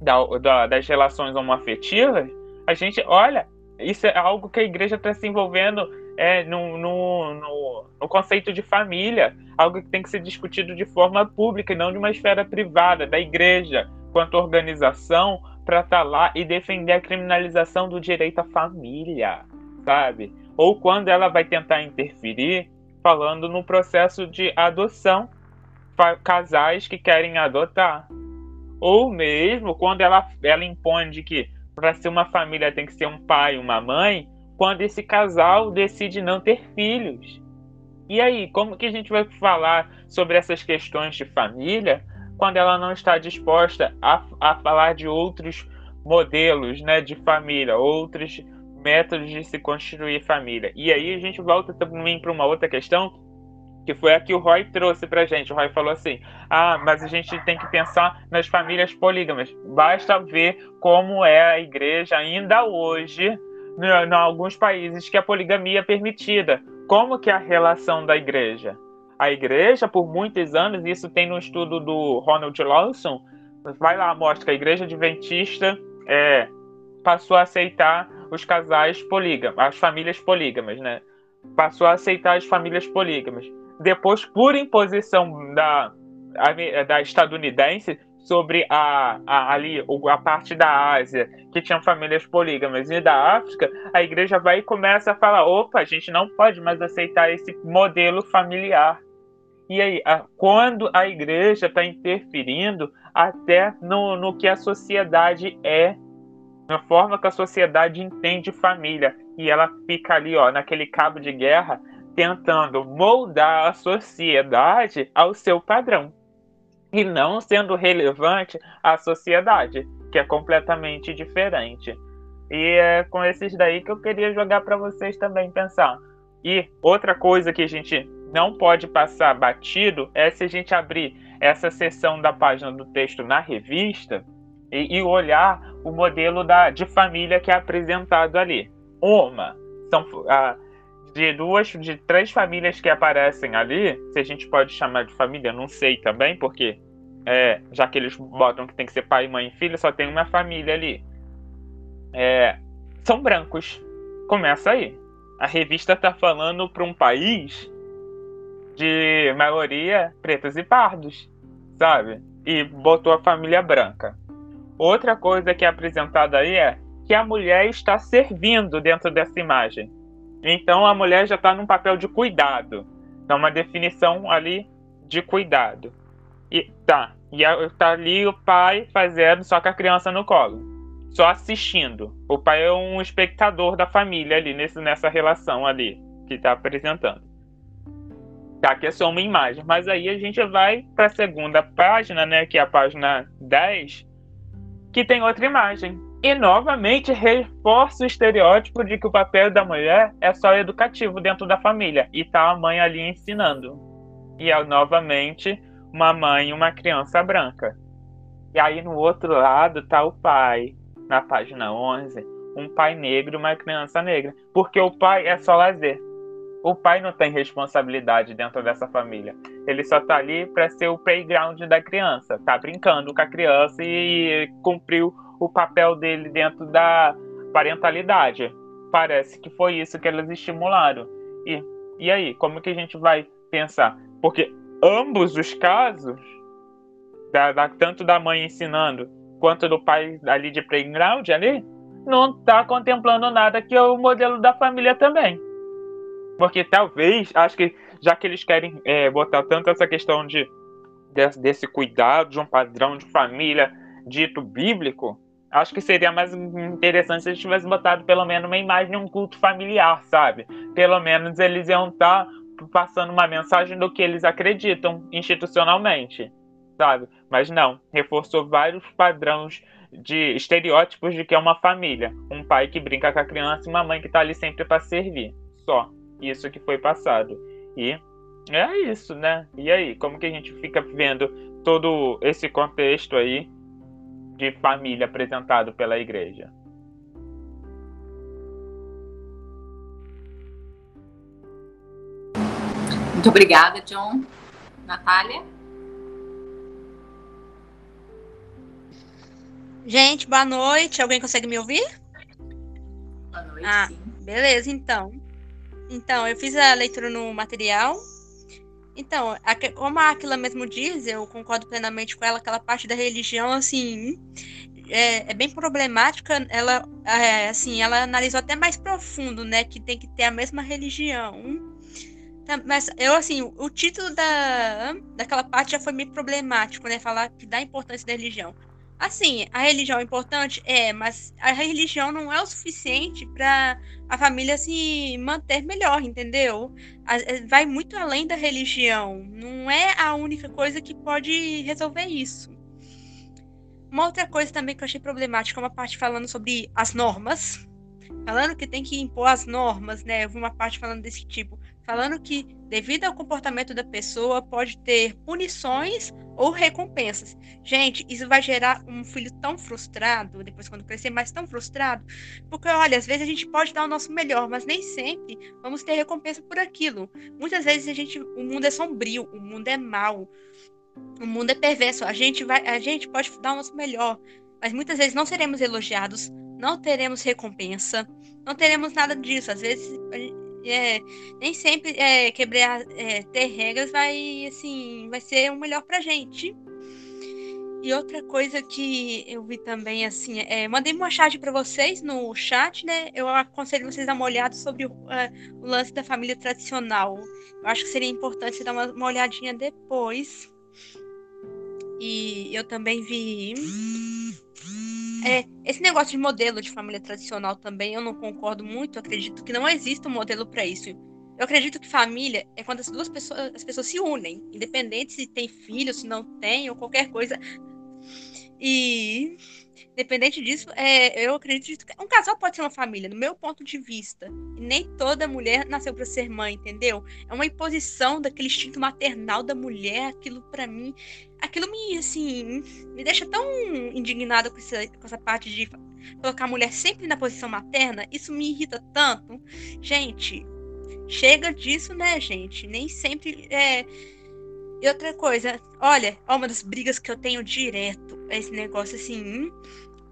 da, da, das relações homoafetivas, a gente, olha, isso é algo que a igreja está se envolvendo é, no, no, no, no, conceito de família, algo que tem que ser discutido de forma pública e não de uma esfera privada, da igreja, quanto organização, para estar tá lá e defender a criminalização do direito à família, sabe? Ou quando ela vai tentar interferir, falando no processo de adoção, casais que querem adotar. Ou mesmo quando ela, ela impõe de que para ser uma família tem que ser um pai e uma mãe, quando esse casal decide não ter filhos. E aí, como que a gente vai falar sobre essas questões de família quando ela não está disposta a, a falar de outros modelos né, de família, outros métodos de se construir família? E aí a gente volta também para uma outra questão que foi a que o Roy trouxe pra gente. O Roy falou assim: ah, mas a gente tem que pensar nas famílias polígamas. Basta ver como é a igreja ainda hoje, em alguns países, que a poligamia é permitida. Como que é a relação da igreja? A igreja, por muitos anos, isso tem no estudo do Ronald Lawson, vai lá, mostra que a igreja adventista é, passou a aceitar os casais polígamos, as famílias polígamas, né? Passou a aceitar as famílias polígamas depois, por imposição da, da estadunidense sobre a, a, ali a parte da Ásia que tinham famílias polígamas e da África, a igreja vai e começa a falar: opa, a gente não pode mais aceitar esse modelo familiar. E aí, a, quando a igreja está interferindo até no, no que a sociedade é, na forma que a sociedade entende família, e ela fica ali, ó, naquele cabo de guerra, tentando moldar a sociedade ao seu padrão e não sendo relevante à sociedade, que é completamente diferente. E é com esses daí que eu queria jogar para vocês também pensar. E outra coisa que a gente não pode passar batido é se a gente abrir essa seção da página do texto na revista e, e olhar o modelo da, de família que é apresentado ali. Uma, são, a, de duas, de três famílias que aparecem ali, se a gente pode chamar de família, não sei também, porque é, já que eles botam que tem que ser pai, mãe e filho, só tem uma família ali. É, são brancos. Começa aí. A revista tá falando para um país de maioria pretos e pardos, sabe? E botou a família branca. Outra coisa que é apresentada aí é que a mulher está servindo dentro dessa imagem. Então a mulher já está num papel de cuidado. Então uma definição ali de cuidado. E tá, e tá ali o pai fazendo só com a criança no colo, só assistindo. O pai é um espectador da família ali nesse, nessa relação ali que está apresentando. Tá, que é só uma imagem. Mas aí a gente vai para a segunda página, né, que é a página 10, que tem outra imagem. E novamente reforça o estereótipo de que o papel da mulher é só educativo dentro da família e tá a mãe ali ensinando. E é novamente uma mãe e uma criança branca. E aí no outro lado tá o pai, na página 11, um pai negro e uma criança negra, porque o pai é só lazer. O pai não tem responsabilidade dentro dessa família. Ele só tá ali para ser o playground da criança, tá brincando com a criança e cumpriu o papel dele dentro da parentalidade. Parece que foi isso que eles estimularam. E, e aí, como que a gente vai pensar? Porque ambos os casos, da, da, tanto da mãe ensinando quanto do pai ali de playground ali, não está contemplando nada que é o modelo da família também. Porque talvez, acho que já que eles querem é, botar tanto essa questão de, de, desse cuidado, de um padrão de família dito bíblico, acho que seria mais interessante se eles tivessem botado pelo menos uma imagem de um culto familiar, sabe? Pelo menos eles iam estar tá passando uma mensagem do que eles acreditam institucionalmente, sabe? Mas não, reforçou vários padrões de estereótipos de que é uma família. Um pai que brinca com a criança e uma mãe que tá ali sempre para servir. Só. Isso que foi passado. E é isso, né? E aí, como que a gente fica vendo todo esse contexto aí de família apresentado pela igreja? Muito obrigada, John. Natália? Gente, boa noite. Alguém consegue me ouvir? Boa noite. Ah, sim. beleza, então. Então, eu fiz a leitura no material. Então, como a Aquila mesmo diz, eu concordo plenamente com ela, aquela parte da religião, assim, é, é bem problemática. Ela, é, assim, ela analisou até mais profundo, né, que tem que ter a mesma religião. Mas eu, assim, o título da, daquela parte já foi meio problemático, né, falar que dá importância da religião. Assim, a religião é importante? É, mas a religião não é o suficiente para a família se manter melhor, entendeu? É, vai muito além da religião. Não é a única coisa que pode resolver isso. Uma outra coisa também que eu achei problemática é uma parte falando sobre as normas. Falando que tem que impor as normas, né? Eu vi uma parte falando desse tipo falando que, devido ao comportamento da pessoa, pode ter punições ou recompensas. Gente, isso vai gerar um filho tão frustrado, depois quando crescer, mais tão frustrado, porque olha, às vezes a gente pode dar o nosso melhor, mas nem sempre vamos ter recompensa por aquilo. Muitas vezes a gente, o mundo é sombrio, o mundo é mau, o mundo é perverso. A gente vai, a gente pode dar o nosso melhor, mas muitas vezes não seremos elogiados, não teremos recompensa, não teremos nada disso. Às vezes é, nem sempre é, quebrar, é, ter regras vai, assim, vai ser o melhor pra gente. E outra coisa que eu vi também, assim, é, mandei uma chat para vocês no chat, né? Eu aconselho vocês a dar uma olhada sobre o, uh, o lance da família tradicional. Eu acho que seria importante você dar uma, uma olhadinha depois. E eu também vi é, esse negócio de modelo de família tradicional também eu não concordo muito. Eu acredito que não existe um modelo para isso. Eu acredito que família é quando as duas pessoas, as pessoas se unem, independente se tem filho, se não tem, ou qualquer coisa. E Independente disso, é, eu acredito que um casal pode ser uma família, no meu ponto de vista. Nem toda mulher nasceu para ser mãe, entendeu? É uma imposição daquele instinto maternal da mulher, aquilo para mim, aquilo me assim, me deixa tão indignada com essa, com essa parte de colocar a mulher sempre na posição materna. Isso me irrita tanto. Gente, chega disso, né, gente? Nem sempre é e outra coisa, olha, uma das brigas que eu tenho direto é esse negócio assim.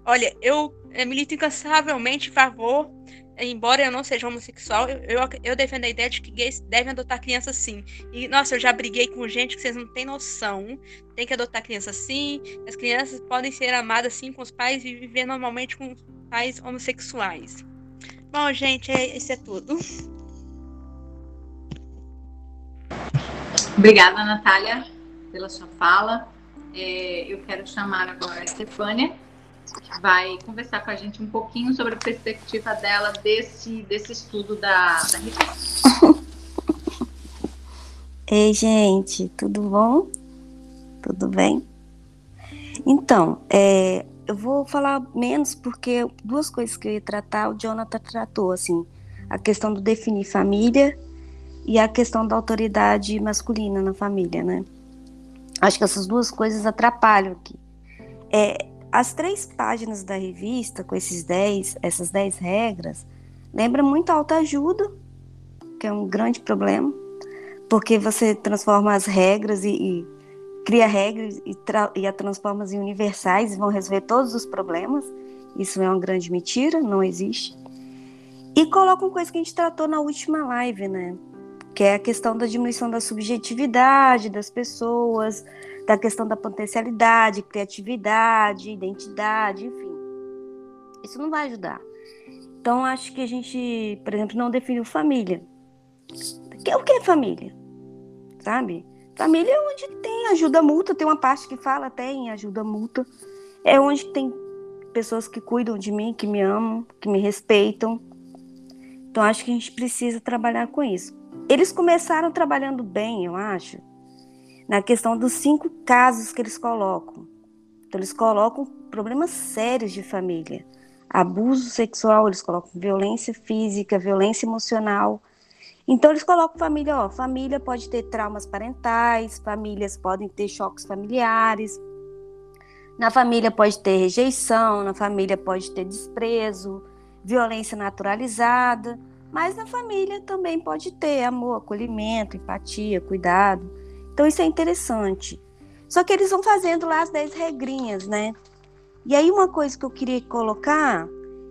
Olha, eu, eu milito incansavelmente em favor, embora eu não seja homossexual, eu, eu, eu, defendo a ideia de que gays devem adotar crianças sim. E, nossa, eu já briguei com gente que vocês não têm noção. Tem que adotar crianças sim. As crianças podem ser amadas sim com os pais e viver normalmente com pais homossexuais. Bom, gente, é, isso é tudo. Obrigada, Natália, pela sua fala. É, eu quero chamar agora a Stefânia, que vai conversar com a gente um pouquinho sobre a perspectiva dela desse, desse estudo da, da. Ei, gente, tudo bom? Tudo bem? Então, é, eu vou falar menos porque duas coisas que eu ia tratar, o Jonathan tratou, assim, a questão do definir família e a questão da autoridade masculina na família, né? Acho que essas duas coisas atrapalham aqui. É, as três páginas da revista, com esses dez, essas dez regras, lembra muito autoajuda, que é um grande problema, porque você transforma as regras e, e cria regras e, e a transforma em universais e vão resolver todos os problemas. Isso é uma grande mentira, não existe. E coloca uma coisa que a gente tratou na última live, né? que é a questão da diminuição da subjetividade das pessoas, da questão da potencialidade, criatividade, identidade, enfim. Isso não vai ajudar. Então, acho que a gente, por exemplo, não definiu família. O que é família? sabe? Família é onde tem ajuda mútua, tem uma parte que fala tem ajuda mútua. É onde tem pessoas que cuidam de mim, que me amam, que me respeitam. Então acho que a gente precisa trabalhar com isso. Eles começaram trabalhando bem, eu acho, na questão dos cinco casos que eles colocam. Então eles colocam problemas sérios de família. Abuso sexual, eles colocam violência física, violência emocional, então eles colocam família, ó, família pode ter traumas parentais, famílias podem ter choques familiares. Na família pode ter rejeição, na família pode ter desprezo, violência naturalizada, mas na família também pode ter amor, acolhimento, empatia, cuidado. Então isso é interessante. Só que eles vão fazendo lá as 10 regrinhas, né? E aí uma coisa que eu queria colocar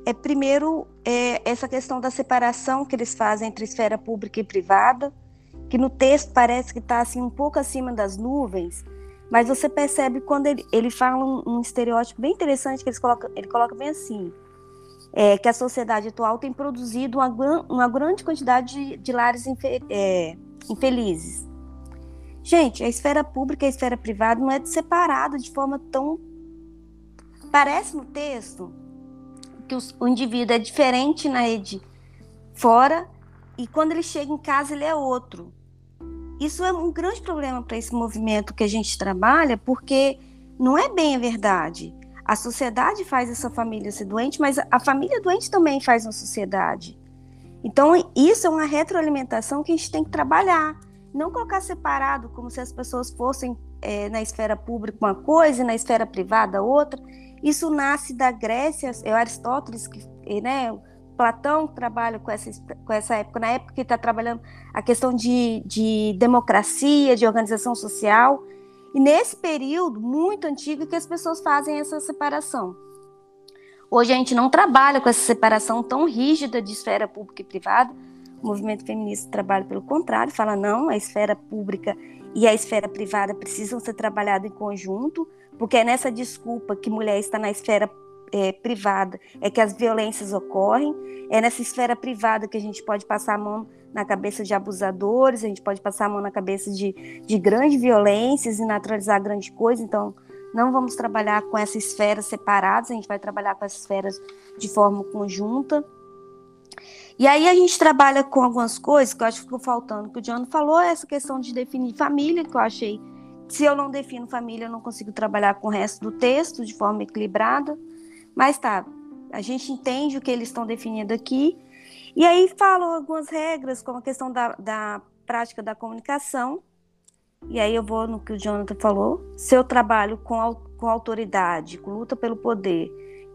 é primeiro é, essa questão da separação que eles fazem entre esfera pública e privada, que no texto parece que está assim um pouco acima das nuvens, mas você percebe quando ele, ele fala um, um estereótipo bem interessante que ele coloca, ele coloca bem assim, é, que a sociedade atual tem produzido uma, uma grande quantidade de, de lares infe, é, infelizes. Gente, a esfera pública e a esfera privada não é separada de forma tão parece no texto que o indivíduo é diferente na rede fora e quando ele chega em casa ele é outro. Isso é um grande problema para esse movimento que a gente trabalha, porque não é bem a verdade. A sociedade faz essa família ser doente, mas a família doente também faz uma sociedade. Então, isso é uma retroalimentação que a gente tem que trabalhar. Não colocar separado, como se as pessoas fossem é, na esfera pública uma coisa e na esfera privada outra. Isso nasce da Grécia, é Aristóteles, que, né, Platão trabalha com essa, com essa época, na época que está trabalhando a questão de, de democracia, de organização social, e nesse período muito antigo que as pessoas fazem essa separação. Hoje a gente não trabalha com essa separação tão rígida de esfera pública e privada. O movimento feminista trabalha pelo contrário, fala não, a esfera pública e a esfera privada precisam ser trabalhadas em conjunto porque é nessa desculpa que mulher está na esfera é, privada é que as violências ocorrem, é nessa esfera privada que a gente pode passar a mão na cabeça de abusadores, a gente pode passar a mão na cabeça de, de grandes violências e naturalizar grandes coisas, então não vamos trabalhar com essas esferas separadas, a gente vai trabalhar com essas esferas de forma conjunta. E aí a gente trabalha com algumas coisas que eu acho que ficou faltando, que o John falou, essa questão de definir família, que eu achei se eu não defino família, eu não consigo trabalhar com o resto do texto de forma equilibrada. Mas tá, a gente entende o que eles estão definindo aqui. E aí falam algumas regras, como a questão da, da prática da comunicação. E aí eu vou no que o Jonathan falou. Se eu trabalho com, com autoridade, com luta pelo poder,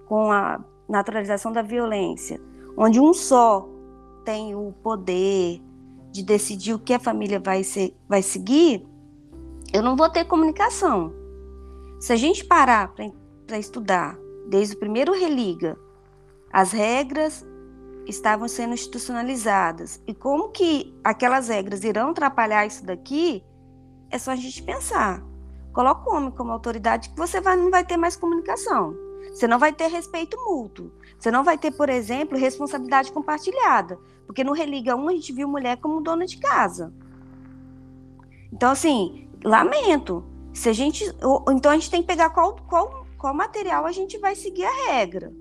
com a naturalização da violência, onde um só tem o poder de decidir o que a família vai, ser, vai seguir, eu não vou ter comunicação. Se a gente parar para estudar desde o primeiro religa, as regras estavam sendo institucionalizadas e como que aquelas regras irão atrapalhar isso daqui, é só a gente pensar. Coloca o homem como autoridade que você vai, não vai ter mais comunicação. Você não vai ter respeito mútuo. Você não vai ter, por exemplo, responsabilidade compartilhada. Porque no Religa 1 a gente viu mulher como dona de casa. Então, assim, lamento. Se a gente, então a gente tem que pegar qual, qual, qual material a gente vai seguir a regra.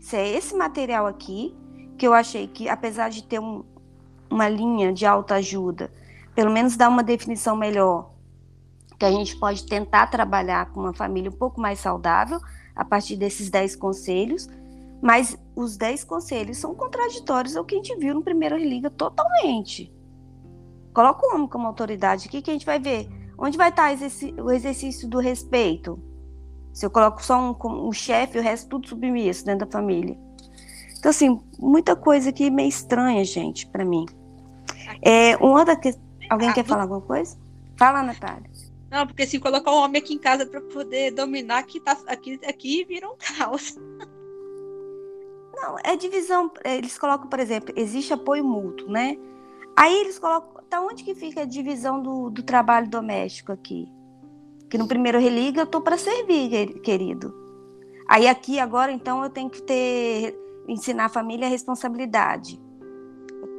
Se é esse material aqui, que eu achei que, apesar de ter um, uma linha de autoajuda, pelo menos dá uma definição melhor, que a gente pode tentar trabalhar com uma família um pouco mais saudável a partir desses 10 conselhos, mas os 10 conselhos são contraditórios ao que a gente viu no primeiro Religa totalmente. Coloca o homem como autoridade aqui que a gente vai ver Onde vai estar o exercício do respeito? Se eu coloco só um, um chefe, o resto tudo submisso dentro da família. Então, assim, muita coisa aqui meio estranha, gente, para mim. É, uma outra que... Alguém quer falar alguma coisa? Fala, Natália. Não, porque se colocar o homem aqui em casa para poder dominar, aqui, tá, aqui, aqui vira um caos. Não, é divisão. Eles colocam, por exemplo, existe apoio mútuo, né? Aí eles colocam Tá onde que fica a divisão do, do trabalho doméstico aqui? Que no primeiro religa eu tô para servir, querido. Aí aqui agora então eu tenho que ter ensinar a família a responsabilidade.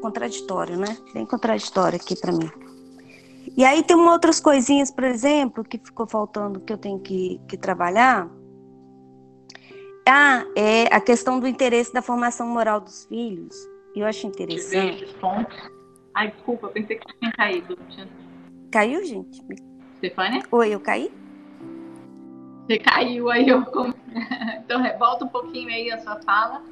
Contraditório, né? Bem contraditório aqui para mim. E aí tem outras coisinhas, por exemplo, que ficou faltando que eu tenho que, que trabalhar. Ah, é a questão do interesse da formação moral dos filhos. Eu acho interessante. Ai, desculpa, pensei que tinha caído. Caiu, gente? Stefânia? Oi, eu caí? Você caiu aí, eu. Então, volta um pouquinho aí a sua fala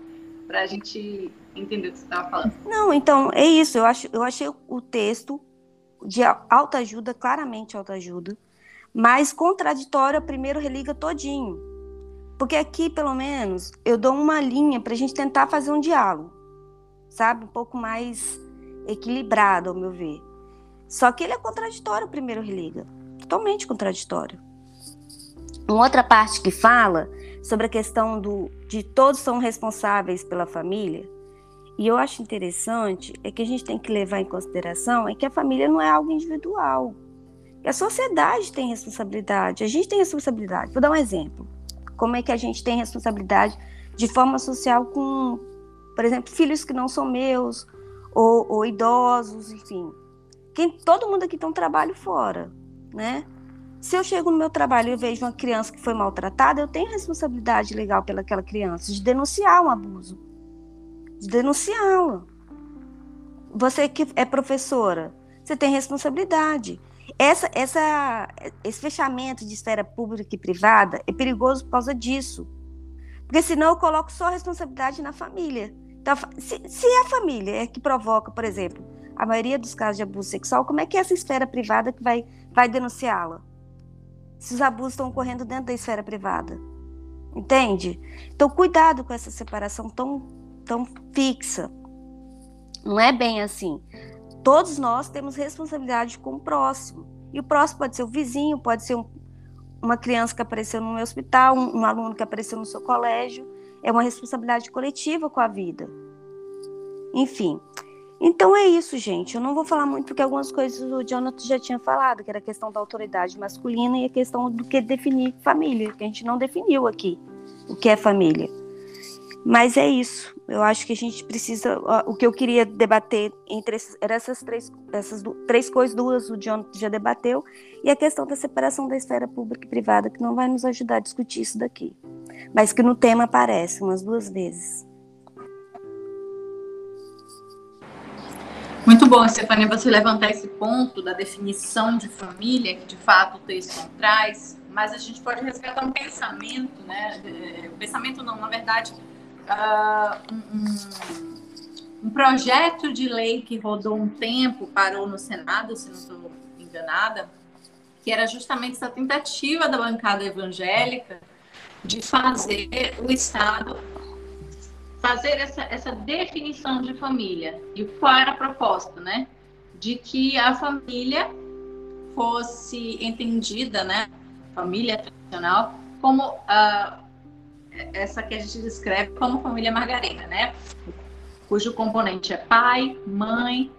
para a gente entender o que você estava falando. Não, então, é isso. Eu, acho, eu achei o texto de autoajuda, claramente autoajuda, mas contraditório, primeiro religa todinho. Porque aqui, pelo menos, eu dou uma linha para a gente tentar fazer um diálogo, sabe? Um pouco mais equilibrado, ao meu ver. Só que ele é contraditório, o primeiro religa. Totalmente contraditório. Uma outra parte que fala sobre a questão do, de todos são responsáveis pela família, e eu acho interessante é que a gente tem que levar em consideração é que a família não é algo individual. A sociedade tem responsabilidade, a gente tem responsabilidade. Vou dar um exemplo. Como é que a gente tem responsabilidade de forma social com, por exemplo, filhos que não são meus, ou, ou idosos, enfim. Quem, todo mundo aqui tem um trabalho fora, né? Se eu chego no meu trabalho e vejo uma criança que foi maltratada, eu tenho responsabilidade legal pelaquela criança, de denunciar um abuso de denunciá-lo. Você que é professora, você tem responsabilidade. Essa, essa, esse fechamento de esfera pública e privada é perigoso por causa disso. Porque senão eu coloco só a responsabilidade na família. Então, se, se a família é que provoca, por exemplo, a maioria dos casos de abuso sexual, como é que é essa esfera privada que vai, vai denunciá-la? Se os abusos estão ocorrendo dentro da esfera privada. Entende? Então, cuidado com essa separação tão tão fixa. Não é bem assim. Todos nós temos responsabilidade com o próximo. E o próximo pode ser o vizinho, pode ser um, uma criança que apareceu no meu hospital, um, um aluno que apareceu no seu colégio. É uma responsabilidade coletiva com a vida. Enfim. Então é isso, gente. Eu não vou falar muito porque algumas coisas o Jonathan já tinha falado, que era a questão da autoridade masculina e a questão do que definir família, que a gente não definiu aqui o que é família. Mas é isso. Eu acho que a gente precisa. O que eu queria debater entre eram essas três, essas três coisas, duas o John já debateu, e a questão da separação da esfera pública e privada, que não vai nos ajudar a discutir isso daqui. Mas que no tema aparece umas duas vezes. Muito bom, Stefania, você levantar esse ponto da definição de família, que de fato o texto traz, mas a gente pode resgatar um pensamento, né? É, pensamento não, na verdade, uh, um, um, projeto de lei que rodou um tempo, parou no Senado, se não estou enganada, que era justamente essa tentativa da bancada evangélica de fazer o Estado fazer essa, essa definição de família. E qual era a proposta, né? De que a família fosse entendida, né? Família tradicional, como uh, essa que a gente descreve como família margarina, né? Cujo componente é pai, mãe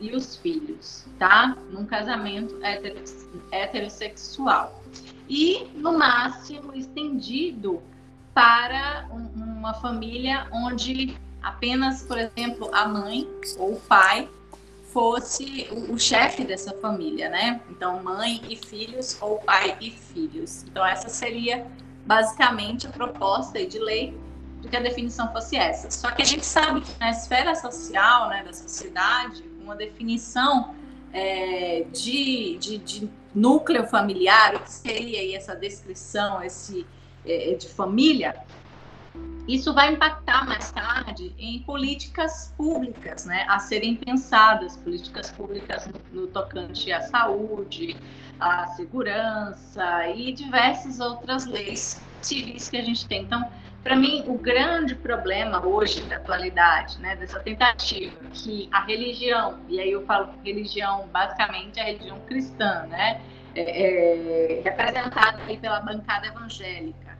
e os filhos, tá? Num casamento heterossexual. E, no máximo, estendido para uma família onde apenas, por exemplo, a mãe ou o pai fosse o, chefe dessa família, né? Então, mãe e filhos ou pai e filhos. Então, essa seria basicamente a proposta de lei de que a definição fosse essa. Só que a gente sabe que na esfera social, né, da sociedade, uma definição é, de, de, de, núcleo familiar, o que seria essa descrição esse, é, de família, isso vai impactar mais tarde em políticas públicas, né, a serem pensadas, políticas públicas no, no tocante à saúde, à segurança e diversas outras leis civis que a gente tem. Então, para mim, o grande problema hoje da atualidade, né, dessa tentativa que a religião, e aí eu falo religião, basicamente a religião cristã, né, é, é, representada aí pela bancada evangélica,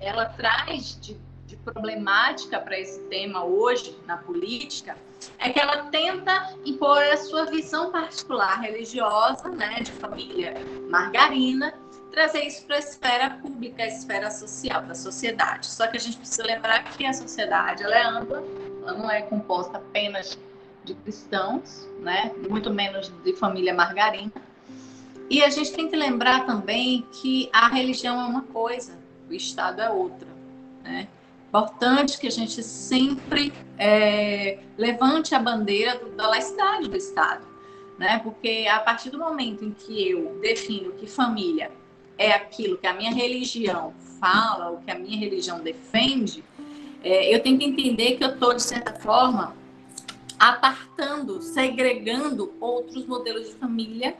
ela traz de de problemática para esse tema hoje na política é que ela tenta impor a sua visão particular religiosa, né, de família margarina, trazer isso para a esfera pública, a esfera social da sociedade. Só que a gente precisa lembrar que a sociedade ela é ampla, ela não é composta apenas de cristãos, né, muito menos de família margarina. E a gente tem que lembrar também que a religião é uma coisa, o Estado é outra. Né? Importante que a gente sempre é, levante a bandeira do, da laicidade do Estado. Né? Porque a partir do momento em que eu defino que família é aquilo que a minha religião fala, o que a minha religião defende, é, eu tenho que entender que eu estou, de certa forma, apartando, segregando outros modelos de família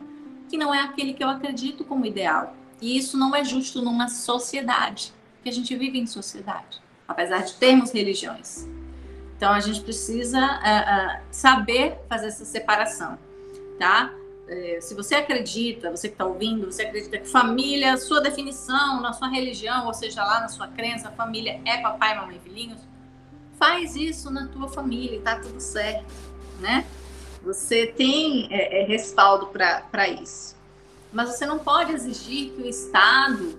que não é aquele que eu acredito como ideal. E isso não é justo numa sociedade, porque a gente vive em sociedade, apesar de termos religiões. Então a gente precisa uh, uh, saber fazer essa separação, tá? Uh, se você acredita, você que está ouvindo, você acredita que família, sua definição na sua religião, ou seja lá na sua crença, família é papai, mamãe e filhinhos, faz isso na tua família e tá tudo certo, né? Você tem é, é, respaldo para isso. Mas você não pode exigir que o Estado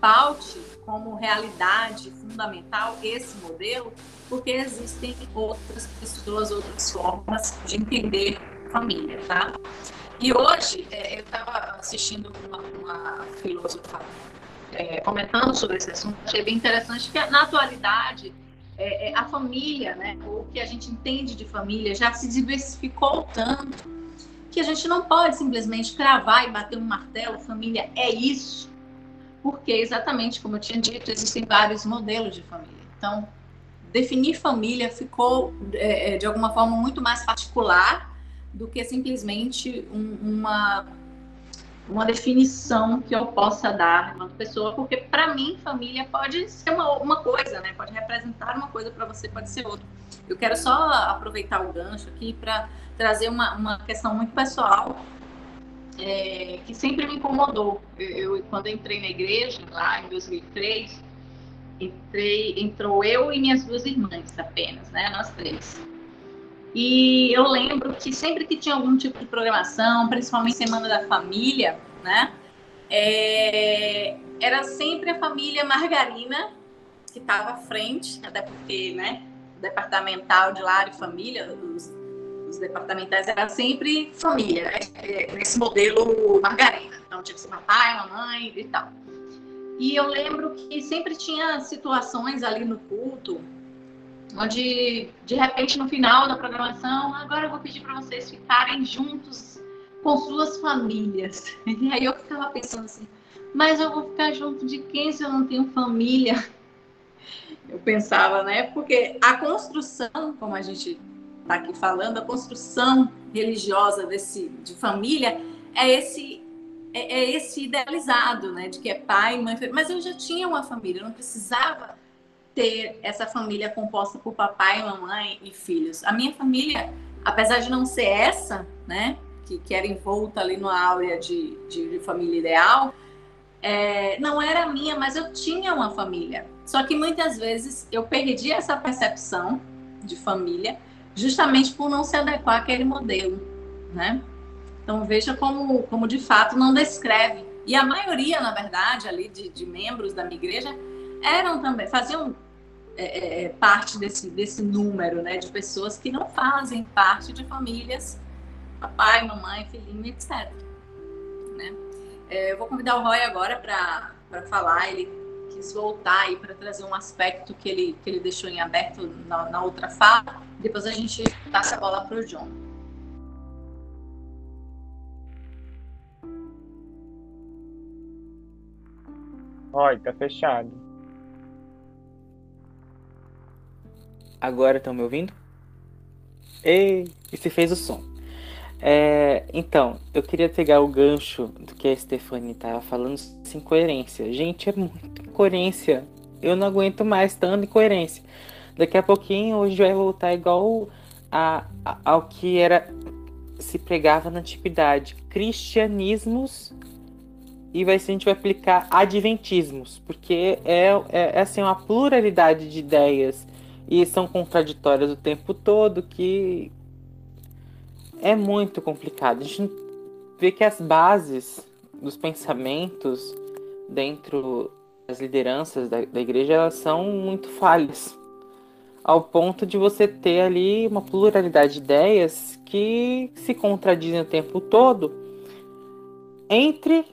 paute como realidade fundamental esse modelo, porque existem outras pessoas, outras formas de entender família, tá? E hoje, é, eu estava assistindo uma, uma filósofa é, comentando sobre esse assunto, achei bem interessante que na atualidade é, é, a família, né, o que a gente entende de família, já se diversificou tanto que a gente não pode simplesmente cravar e bater um martelo, família é isso, porque exatamente como eu tinha dito, existem vários modelos de família. Então, definir família ficou é, é de alguma forma muito mais particular do que simplesmente um, uma uma definição que eu possa dar enquanto pessoa, porque para mim família pode ser uma, uma coisa, né? Pode representar uma coisa para você, pode ser outra. Eu quero só aproveitar o gancho aqui para trazer uma, uma questão muito pessoal é, que sempre me incomodou. Eu, eu, quando entrei na igreja lá em 2003, entrei, entrou eu e minhas duas irmãs apenas, né? Nós três. E eu lembro que sempre que tinha algum tipo de programação, principalmente Semana da Família, né? É, era sempre a família Margarina que estava à frente, até porque, né? Departamental de lar e família, os, os departamentais era sempre família, né? Nesse modelo Margarina. Então tinha que ser papai, mamãe e tal. E eu lembro que sempre tinha situações ali no culto onde de repente no final da programação, agora eu vou pedir para vocês ficarem juntos com suas famílias. E aí eu ficava pensando assim, mas eu vou ficar junto de quem se eu não tenho família? Eu pensava, né? Porque a construção, como a gente está aqui falando, a construção religiosa desse de família é esse é, é esse idealizado, né? De que é pai, mãe, mas eu já tinha uma família, eu não precisava ter essa família composta por papai, mamãe e filhos. A minha família, apesar de não ser essa, né, que, que era envolta ali no áurea de, de, de família ideal, é, não era minha, mas eu tinha uma família. Só que muitas vezes eu perdi essa percepção de família justamente por não se adequar àquele modelo, né? Então veja como, como de fato não descreve. E a maioria, na verdade, ali de, de membros da minha igreja eram também, faziam é, é, é, parte desse, desse número né, de pessoas que não fazem parte de famílias, papai, mamãe, filhinho, etc. Né? É, eu vou convidar o Roy agora para falar, ele quis voltar aí para trazer um aspecto que ele, que ele deixou em aberto na, na outra fala, depois a gente passa a bola para o John. Roy, tá fechado. Agora estão me ouvindo? Ei, e se fez o som. É, então, eu queria pegar o gancho do que a Stefani estava falando sem coerência. Gente, é muito incoerência. Eu não aguento mais tanta incoerência. Daqui a pouquinho hoje vai voltar igual a, a, ao que era se pregava na antiguidade, cristianismos e vai a gente vai aplicar adventismos, porque é, é, é assim uma pluralidade de ideias e são contraditórias o tempo todo, que é muito complicado. A gente vê que as bases dos pensamentos dentro das lideranças da, da igreja elas são muito falhas, ao ponto de você ter ali uma pluralidade de ideias que se contradizem o tempo todo entre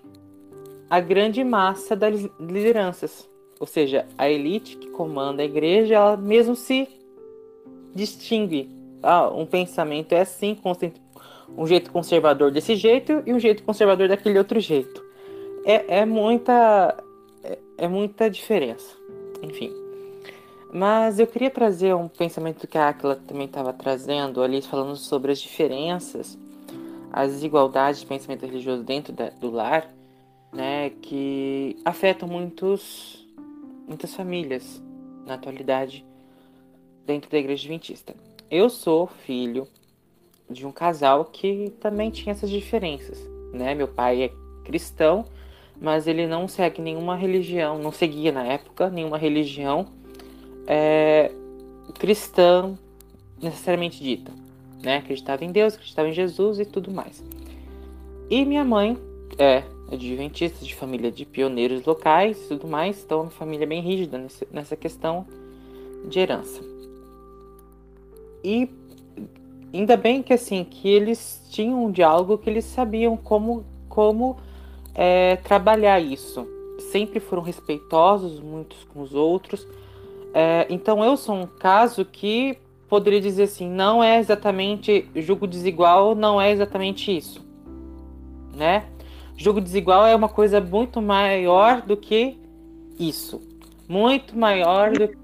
a grande massa das lideranças. Ou seja, a elite que comanda a igreja, ela mesmo se distingue. Ah, um pensamento é assim, um jeito conservador desse jeito e um jeito conservador daquele outro jeito. É, é muita é, é muita diferença. Enfim. Mas eu queria trazer um pensamento que a Aquila também estava trazendo ali, falando sobre as diferenças, as desigualdades de pensamento religioso dentro da, do lar, né, que afetam muitos, muitas famílias na atualidade dentro da igreja adventista. Eu sou filho de um casal que também tinha essas diferenças, né? Meu pai é cristão, mas ele não segue nenhuma religião, não seguia na época nenhuma religião é, cristã necessariamente dita, né? Acreditava em Deus, acreditava em Jesus e tudo mais. E minha mãe é adventista de família de pioneiros locais e tudo mais, então é uma família bem rígida nessa questão de herança. E ainda bem que assim que eles tinham um diálogo que eles sabiam como como é, trabalhar isso. Sempre foram respeitosos muitos com os outros. É, então eu sou um caso que poderia dizer assim, não é exatamente jogo desigual, não é exatamente isso, né? Jogo desigual é uma coisa muito maior do que isso, muito maior do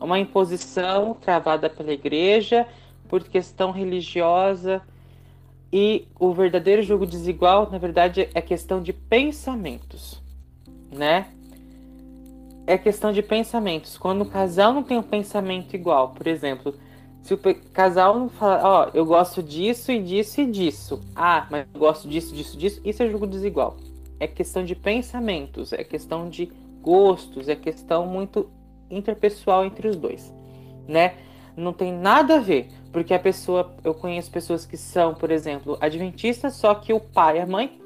uma imposição travada pela igreja por questão religiosa e o verdadeiro jogo desigual, na verdade, é questão de pensamentos, né? É questão de pensamentos. Quando o casal não tem um pensamento igual, por exemplo, se o casal não fala, ó, oh, eu gosto disso e disso e disso. Ah, mas eu gosto disso, disso, disso. Isso é jogo desigual. É questão de pensamentos, é questão de gostos, é questão muito interpessoal entre os dois, né? Não tem nada a ver porque a pessoa, eu conheço pessoas que são, por exemplo, adventistas, só que o pai e a mãe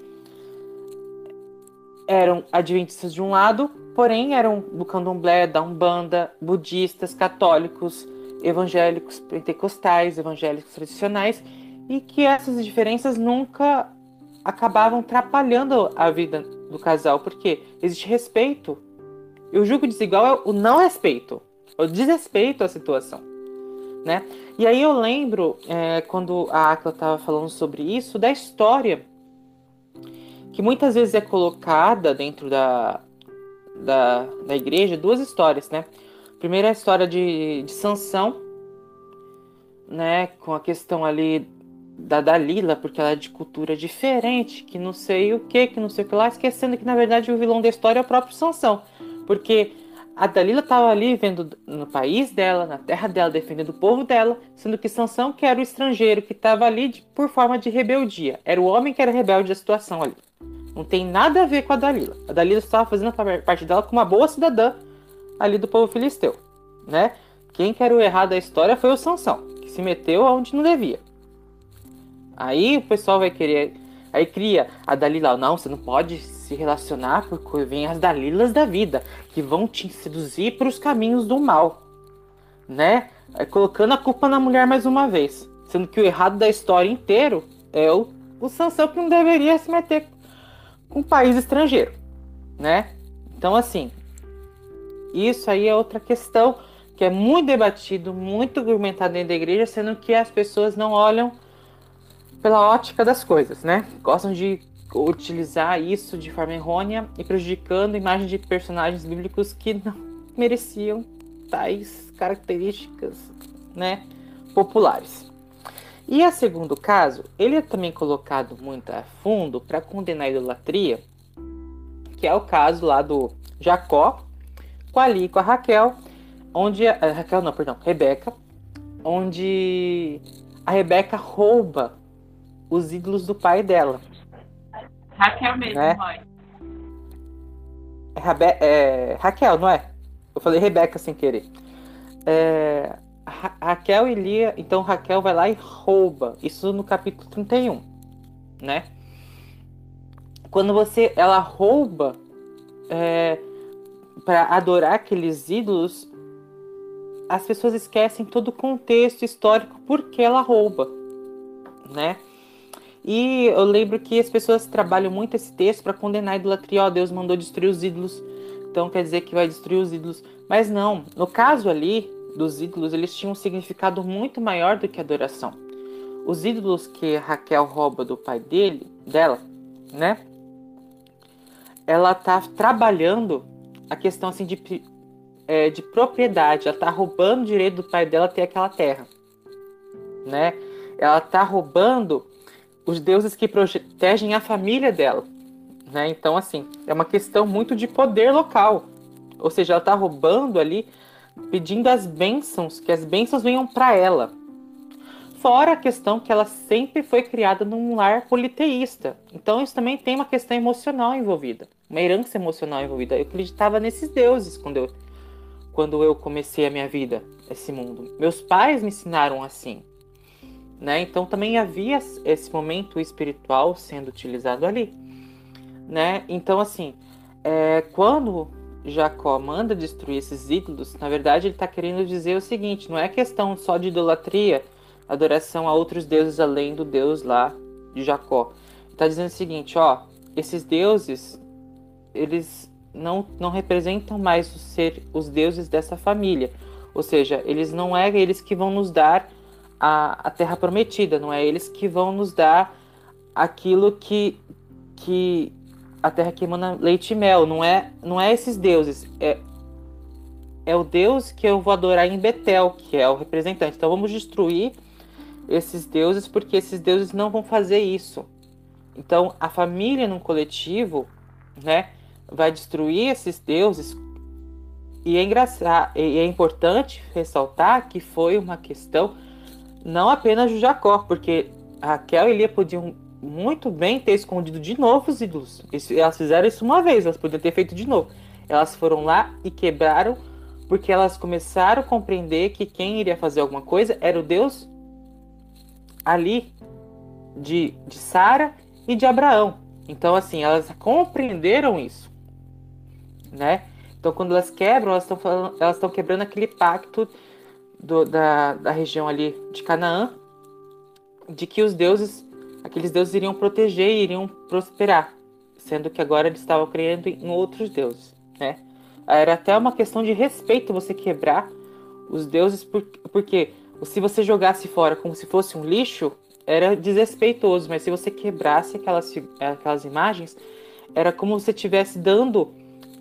eram adventistas de um lado, porém eram do candomblé, da umbanda, budistas, católicos, evangélicos, pentecostais, evangélicos tradicionais, e que essas diferenças nunca acabavam atrapalhando a vida do casal, porque existe respeito. E o julgo desigual é o não respeito, o desrespeito à situação né? E aí eu lembro, é, quando a Akla estava falando sobre isso, da história que muitas vezes é colocada dentro da, da, da igreja, duas histórias, né? Primeiro é a história de, de Sansão, né? Com a questão ali da Dalila, porque ela é de cultura diferente, que não sei o que, que não sei o que lá, esquecendo que na verdade o vilão da história é o próprio Sansão. Porque a Dalila estava ali vivendo no país dela, na terra dela, defendendo o povo dela, sendo que Sansão, que era o estrangeiro, que estava ali de, por forma de rebeldia. Era o homem que era rebelde da situação ali. Não tem nada a ver com a Dalila. A Dalila estava fazendo a parte dela como uma boa cidadã ali do povo filisteu, né? Quem que era o errado da história foi o Sansão, que se meteu onde não devia. Aí o pessoal vai querer Aí cria a Dalila, não, você não pode se relacionar porque vem as Dalilas da vida, que vão te seduzir para os caminhos do mal, né? Aí, colocando a culpa na mulher mais uma vez, sendo que o errado da história inteiro é o, o Sansão que não deveria se meter com um país estrangeiro, né? Então, assim, isso aí é outra questão que é muito debatido, muito argumentado dentro da igreja, sendo que as pessoas não olham pela ótica das coisas, né? Gostam de utilizar isso de forma errônea e prejudicando a imagem de personagens bíblicos que não mereciam tais características, né, populares. E a segundo caso, ele é também colocado muito a fundo para condenar a idolatria, que é o caso lá do Jacó com ali com a Raquel, onde a, a Raquel não, perdão, Rebeca, onde a Rebeca rouba os ídolos do pai dela. Raquel mesmo, né? É, Rabe é, Raquel, não é? Eu falei Rebeca sem querer. É, Ra Raquel e Lia, então Raquel vai lá e rouba. Isso no capítulo 31, né? Quando você, ela rouba é, para adorar aqueles ídolos, as pessoas esquecem todo o contexto histórico porque ela rouba, né? E eu lembro que as pessoas trabalham muito esse texto para condenar a idolatria. Ó, Deus mandou destruir os ídolos, então quer dizer que vai destruir os ídolos. Mas não, no caso ali dos ídolos, eles tinham um significado muito maior do que adoração. Os ídolos que Raquel rouba do pai dele, dela, né? Ela tá trabalhando a questão assim de, é, de propriedade. Ela tá roubando o direito do pai dela ter aquela terra, né? Ela tá roubando os deuses que protegem a família dela, né? Então assim é uma questão muito de poder local. Ou seja, ela tá roubando ali, pedindo as bênçãos, que as bênçãos venham para ela, Fora a questão que ela sempre foi criada num lar politeísta. Então isso também tem uma questão emocional envolvida, uma herança emocional envolvida. Eu acreditava nesses deuses quando eu, quando eu comecei a minha vida, esse mundo. Meus pais me ensinaram assim. Né? Então também havia esse momento espiritual sendo utilizado ali. Né? Então, assim, é, quando Jacó manda destruir esses ídolos, na verdade ele está querendo dizer o seguinte: não é questão só de idolatria adoração a outros deuses além do Deus lá de Jacó. Está dizendo o seguinte, ó, esses deuses, eles não, não representam mais os, ser, os deuses dessa família. Ou seja, eles não é eles que vão nos dar a, a terra prometida, não é eles que vão nos dar aquilo que, que a terra que emana leite e mel. Não é, não é esses deuses. É, é o Deus que eu vou adorar em Betel, que é o representante. Então vamos destruir esses deuses, porque esses deuses não vão fazer isso. Então, a família num coletivo, né, vai destruir esses deuses. E é engraçado, e é importante ressaltar que foi uma questão não apenas de Jacó, porque Raquel e Lia podiam muito bem ter escondido de novo os ídolos. Elas fizeram isso uma vez, elas podiam ter feito de novo. Elas foram lá e quebraram, porque elas começaram a compreender que quem iria fazer alguma coisa era o Deus ali de, de Sara e de Abraão. Então, assim, elas compreenderam isso, né? Então, quando elas quebram, elas estão quebrando aquele pacto do, da, da região ali de Canaã, de que os deuses, aqueles deuses iriam proteger e iriam prosperar, sendo que agora eles estavam crendo em outros deuses, né? Era até uma questão de respeito você quebrar os deuses, porque se você jogasse fora como se fosse um lixo, era desrespeitoso, mas se você quebrasse aquelas, aquelas imagens, era como se você estivesse dando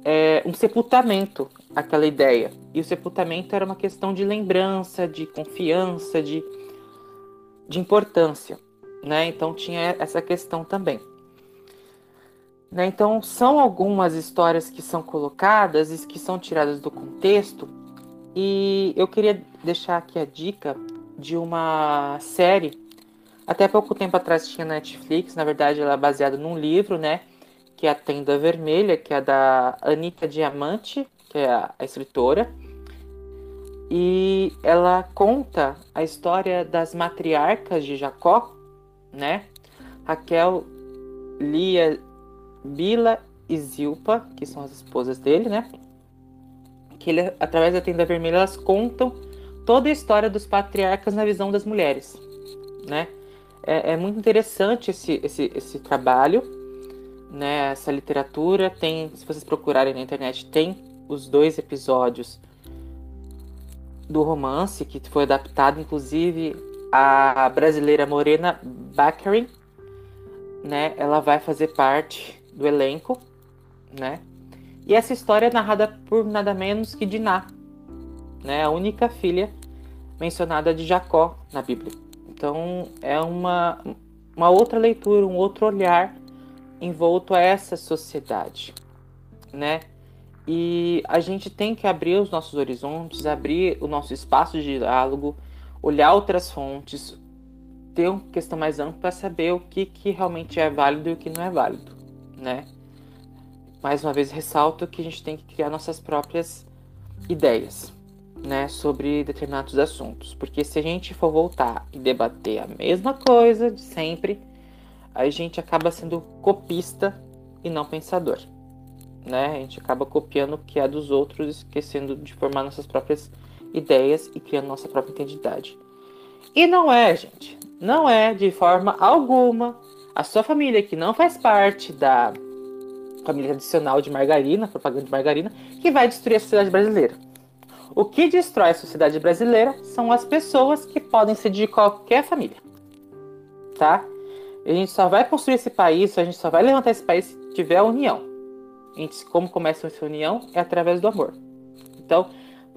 é, um sepultamento àquela ideia. E o sepultamento era uma questão de lembrança, de confiança, de, de importância. Né? Então tinha essa questão também. Né? Então são algumas histórias que são colocadas e que são tiradas do contexto e eu queria deixar aqui a dica de uma série. Até pouco tempo atrás tinha na Netflix, na verdade ela é baseada num livro, né? Que é A Tenda Vermelha, que é da Anitta Diamante, que é a, a escritora. E ela conta a história das matriarcas de Jacó, né? Raquel, Lia, Bila e Zilpa, que são as esposas dele, né? que ele, através da tenda vermelha elas contam toda a história dos patriarcas na visão das mulheres, né? É, é muito interessante esse, esse, esse trabalho, né? Essa literatura tem, se vocês procurarem na internet, tem os dois episódios do romance que foi adaptado, inclusive a brasileira Morena Baccarin, né? Ela vai fazer parte do elenco, né? E essa história é narrada por nada menos que Diná, né, a única filha mencionada de Jacó na Bíblia. Então é uma, uma outra leitura, um outro olhar envolto a essa sociedade, né? E a gente tem que abrir os nossos horizontes, abrir o nosso espaço de diálogo, olhar outras fontes, ter uma questão mais ampla para saber o que, que realmente é válido e o que não é válido, né? mais uma vez ressalto que a gente tem que criar nossas próprias ideias, né, sobre determinados assuntos, porque se a gente for voltar e debater a mesma coisa de sempre, a gente acaba sendo copista e não pensador, né? A gente acaba copiando o que é dos outros, esquecendo de formar nossas próprias ideias e criando nossa própria identidade. E não é, gente, não é de forma alguma a sua família que não faz parte da família tradicional de margarina, propaganda de margarina, que vai destruir a sociedade brasileira. O que destrói a sociedade brasileira são as pessoas que podem ser de qualquer família. Tá? A gente só vai construir esse país, a gente só vai levantar esse país se tiver união. Como começa essa união? É através do amor. Então,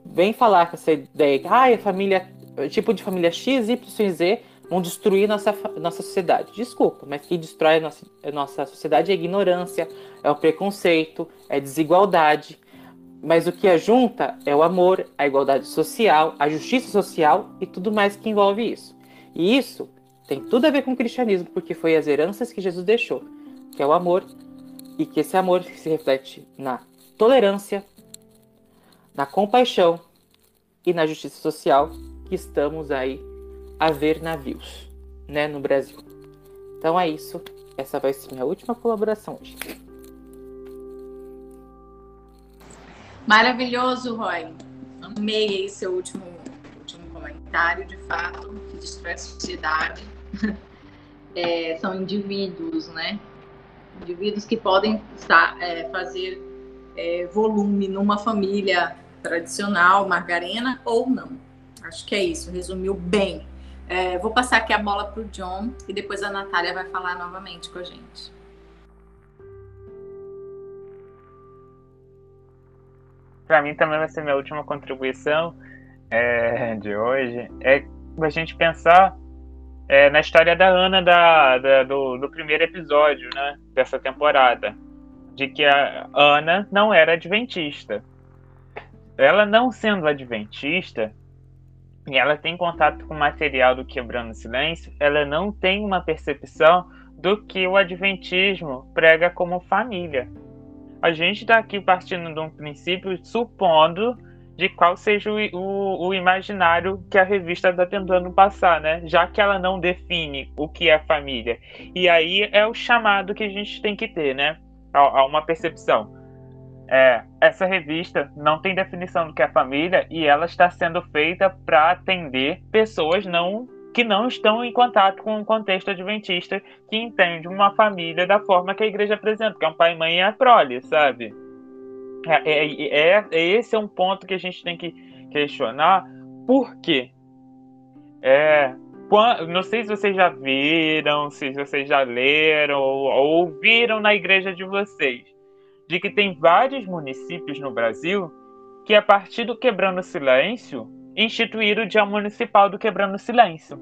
vem falar com essa ideia que ah, a família, tipo de família X, Y, Z vão destruir nossa, nossa sociedade. Desculpa, mas quem destrói a nossa, a nossa sociedade é ignorância, é o preconceito, é desigualdade. Mas o que a junta é o amor, a igualdade social, a justiça social e tudo mais que envolve isso. E isso tem tudo a ver com o cristianismo, porque foi as heranças que Jesus deixou, que é o amor, e que esse amor se reflete na tolerância, na compaixão e na justiça social que estamos aí a ver navios, né, no Brasil. Então é isso. Essa vai ser minha última colaboração hoje. Maravilhoso, Roy. Amei aí seu último, último comentário, de fato, que destrói a sociedade. É, são indivíduos, né? Indivíduos que podem estar, é, fazer é, volume numa família tradicional, margarina ou não. Acho que é isso, resumiu bem. É, vou passar aqui a bola para o John e depois a Natália vai falar novamente com a gente. Para mim também vai ser minha última contribuição é, de hoje. É a gente pensar é, na história da Ana da, da do, do, primeiro episódio né, dessa temporada. De que a Ana não era adventista. Ela não sendo adventista, e ela tem contato com o material do Quebrando o Silêncio, ela não tem uma percepção do que o Adventismo prega como família. A gente está aqui partindo de um princípio supondo de qual seja o, o, o imaginário que a revista está tentando passar, né? Já que ela não define o que é família. E aí é o chamado que a gente tem que ter, né? A, a uma percepção é, essa revista não tem definição do que é família e ela está sendo feita para atender pessoas não que não estão em contato com o contexto adventista que entende uma família da forma que a igreja apresenta, que é um pai, mãe e a prole, sabe? É, é, é, é, esse é um ponto que a gente tem que questionar. Por quê? É, quando, não sei se vocês já viram, se vocês já leram ou, ou ouviram na igreja de vocês de que tem vários municípios no Brasil que, a partir do Quebrando Silêncio, instituíram o Dia Municipal do Quebrando Silêncio.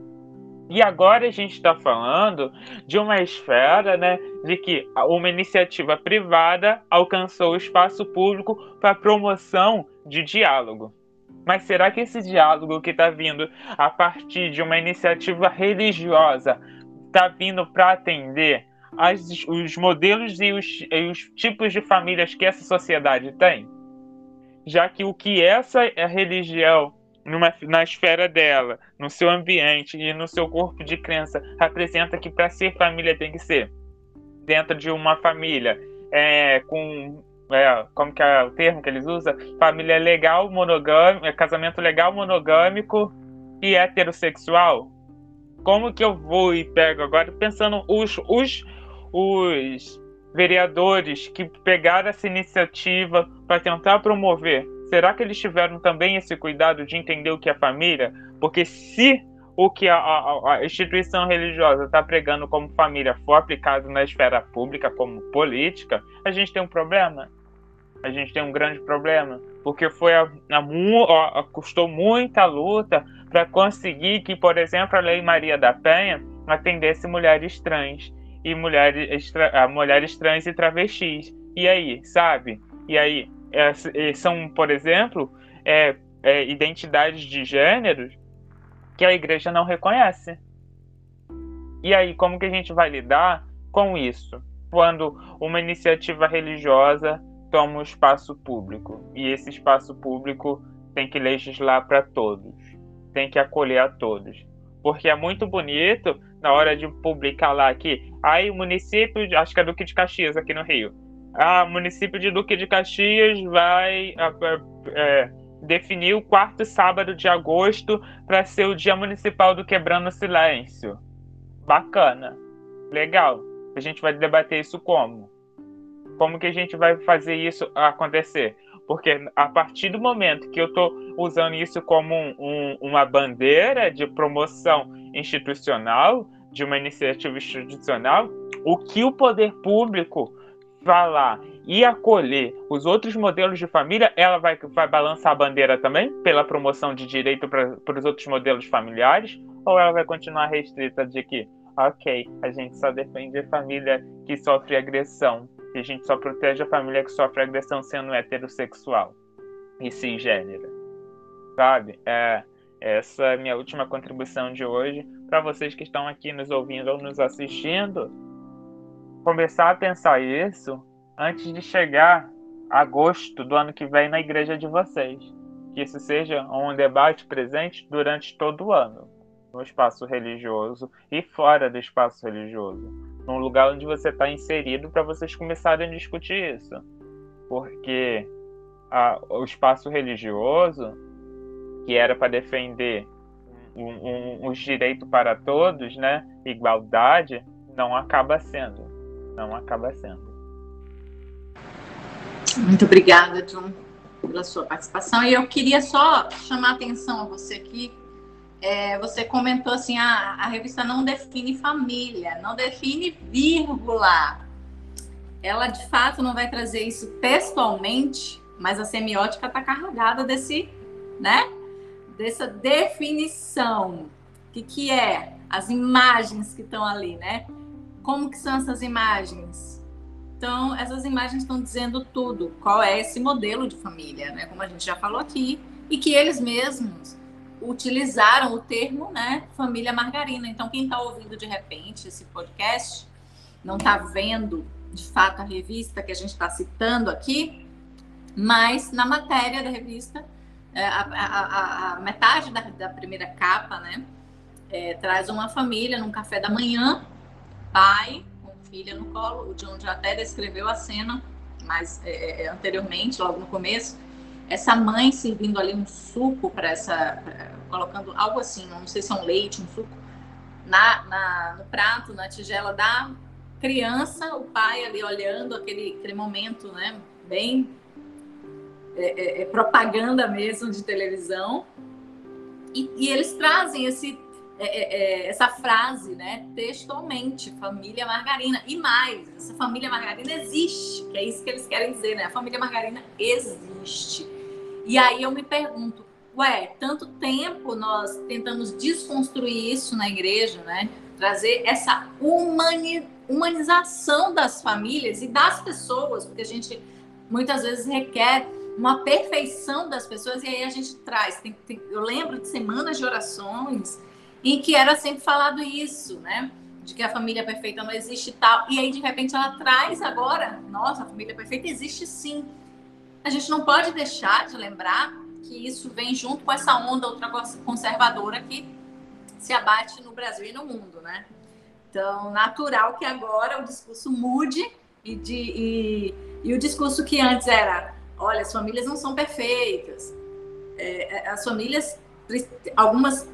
E agora a gente está falando de uma esfera né, de que uma iniciativa privada alcançou o espaço público para promoção de diálogo. Mas será que esse diálogo que está vindo a partir de uma iniciativa religiosa está vindo para atender as, os modelos e os, e os tipos de famílias que essa sociedade tem? Já que o que essa religião, numa, na esfera dela, no seu ambiente e no seu corpo de crença, representa que para ser família tem que ser dentro de uma família é, com é, como que é o termo que eles usam? Família legal, monogâmico, é, casamento legal, monogâmico e heterossexual. Como que eu vou e pego agora pensando os, os os vereadores que pegaram essa iniciativa para tentar promover, será que eles tiveram também esse cuidado de entender o que é família? Porque se o que a, a, a instituição religiosa está pregando como família for aplicado na esfera pública como política, a gente tem um problema. A gente tem um grande problema, porque foi a, custou muita luta para conseguir que, por exemplo, a Lei Maria da Penha atendesse mulheres trans e mulheres, mulheres trans e travestis. E aí, sabe? E aí, é, são, por exemplo, é, é, identidades de gêneros que a igreja não reconhece. E aí, como que a gente vai lidar com isso? Quando uma iniciativa religiosa toma um espaço público e esse espaço público tem que legislar para todos, tem que acolher a todos. Porque é muito bonito na hora de publicar lá aqui. Aí o município, acho que é Duque de Caxias aqui no Rio. Ah, o município de Duque de Caxias vai é, definir o quarto sábado de agosto para ser o dia municipal do Quebrando Silêncio. Bacana. Legal. A gente vai debater isso como? Como que a gente vai fazer isso acontecer? Porque a partir do momento que eu estou usando isso como um, um, uma bandeira de promoção institucional, de uma iniciativa institucional, o que o poder público falar e acolher os outros modelos de família, ela vai, vai balançar a bandeira também pela promoção de direito para os outros modelos familiares? Ou ela vai continuar restrita de que, ok, a gente só defende a família que sofre agressão e a gente só protege a família que sofre agressão sendo heterossexual e cisgênera? Sabe? É, essa é a minha última contribuição de hoje. Para vocês que estão aqui nos ouvindo ou nos assistindo, começar a pensar isso antes de chegar agosto do ano que vem na igreja de vocês. Que isso seja um debate presente durante todo o ano, no espaço religioso e fora do espaço religioso, num lugar onde você está inserido para vocês começarem a discutir isso. Porque a, o espaço religioso, que era para defender um, um, os direitos para todos, né, igualdade, não acaba sendo. Não acaba sendo. Muito obrigada, John, pela sua participação. E eu queria só chamar a atenção a você aqui. É, você comentou assim: ah, a revista não define família, não define vírgula. Ela de fato não vai trazer isso textualmente, mas a semiótica está carregada desse, né? Dessa definição. O que, que é? As imagens que estão ali, né? Como que são essas imagens? Então, essas imagens estão dizendo tudo, qual é esse modelo de família, né? Como a gente já falou aqui, e que eles mesmos utilizaram o termo, né, família margarina. Então, quem está ouvindo de repente esse podcast, não está vendo de fato a revista que a gente está citando aqui, mas na matéria da revista, é, a, a, a, metade da, da, primeira capa, né, é, traz uma família num café da manhã, pai, filha no colo. O John já até descreveu a cena, mas é, é, anteriormente, logo no começo, essa mãe servindo ali um suco para essa, colocando algo assim, não sei se é um leite, um suco, na, na, no prato, na tigela da criança, o pai ali olhando aquele, aquele momento, né, bem é, é, é propaganda mesmo de televisão. E, e eles trazem esse é, é, é, essa frase, né, textualmente, família margarina. E mais, essa família margarina existe, que é isso que eles querem dizer, né? A família margarina existe. E aí eu me pergunto, ué, tanto tempo nós tentamos desconstruir isso na igreja, né? Trazer essa humani humanização das famílias e das pessoas, porque a gente muitas vezes requer uma perfeição das pessoas e aí a gente traz. Tem, tem, eu lembro de semanas de orações em que era sempre falado isso, né? De que a família perfeita não existe e tal. E aí, de repente, ela traz agora, nossa, a família perfeita existe sim. A gente não pode deixar de lembrar que isso vem junto com essa onda ultraconservadora que se abate no Brasil e no mundo, né? Então, natural que agora o discurso mude e, de, e, e o discurso que antes era, olha, as famílias não são perfeitas, é, é as famílias, algumas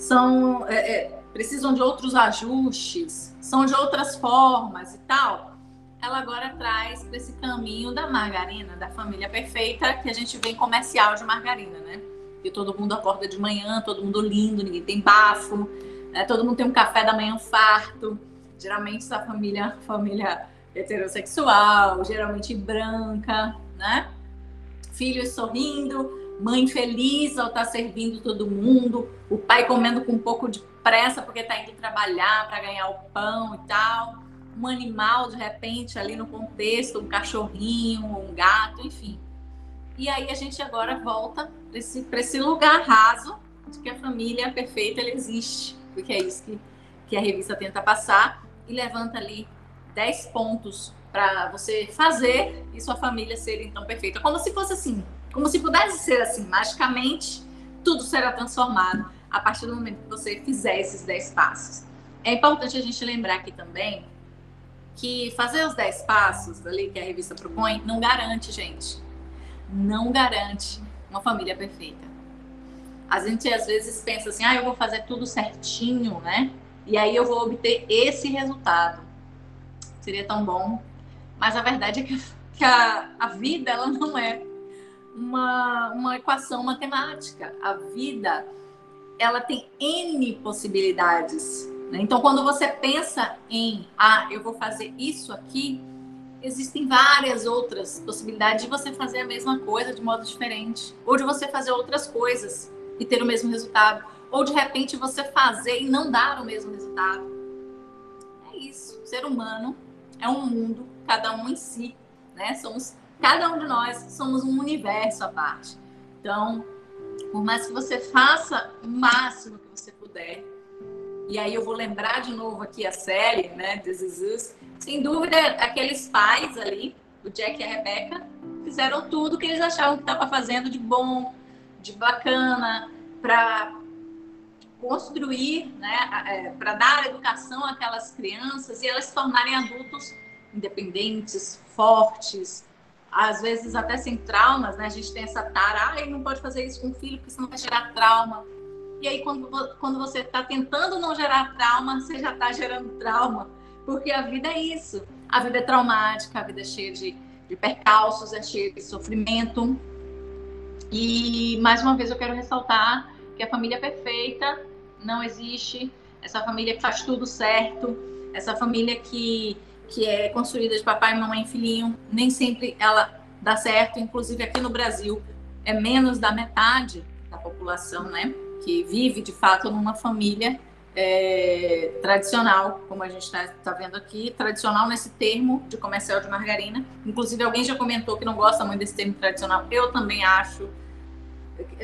são é, é, precisam de outros ajustes, são de outras formas e tal. Ela agora traz para esse caminho da margarina, da família perfeita, que a gente vê em comercial de margarina, né? Que todo mundo acorda de manhã, todo mundo lindo, ninguém tem bafo, né? todo mundo tem um café da manhã farto. Geralmente essa família, família heterossexual, geralmente branca, né? Filhos sorrindo, mãe feliz ao estar tá servindo todo mundo, o pai comendo com um pouco de pressa porque está indo trabalhar para ganhar o pão e tal, um animal de repente ali no contexto, um cachorrinho, um gato, enfim. E aí a gente agora volta para esse, esse lugar raso de que a família perfeita ela existe, porque é isso que, que a revista tenta passar e levanta ali 10 pontos para você fazer e sua família ser então perfeita, como se fosse assim, como se pudesse ser assim, magicamente, tudo será transformado a partir do momento que você fizer esses 10 passos. É importante a gente lembrar aqui também que fazer os 10 passos ali que a revista propõe não garante, gente. Não garante uma família perfeita. A gente às vezes pensa assim, ah, eu vou fazer tudo certinho, né? e aí eu vou obter esse resultado. Seria tão bom. Mas a verdade é que, a, a vida ela não é uma, uma equação matemática. A vida ela tem N possibilidades. Né? Então, quando você pensa em, ah, eu vou fazer isso aqui, existem várias outras possibilidades de você fazer a mesma coisa de modo diferente, ou de você fazer outras coisas e ter o mesmo resultado, ou de repente você fazer e não dar o mesmo resultado. É isso. O ser humano é um mundo, cada um em si, né? Somos cada um de nós somos um universo à parte. Então, por mais que você faça o máximo que você puder, e aí eu vou lembrar de novo aqui a série, né, This Is Us, sem dúvida, aqueles pais ali, o Jack e a Rebecca, fizeram tudo que eles achavam que estava fazendo de bom, de bacana, para construir, né, é, para dar educação àquelas crianças e elas se tornarem adultos independentes, fortes, às vezes até sem traumas, né? A gente tem essa tara, ah, não pode fazer isso com o filho porque senão vai gerar trauma. E aí, quando, quando você está tentando não gerar trauma, você já está gerando trauma. Porque a vida é isso. A vida é traumática, a vida é cheia de, de percalços, é cheia de sofrimento. E, mais uma vez, eu quero ressaltar que a família perfeita não existe. Essa família que faz tudo certo. Essa família que que é construída de papai, mamãe e filhinho, nem sempre ela dá certo. Inclusive aqui no Brasil é menos da metade da população, né, que vive de fato numa família é, tradicional, como a gente está tá vendo aqui, tradicional nesse termo de comercial de margarina. Inclusive alguém já comentou que não gosta muito desse termo tradicional. Eu também acho.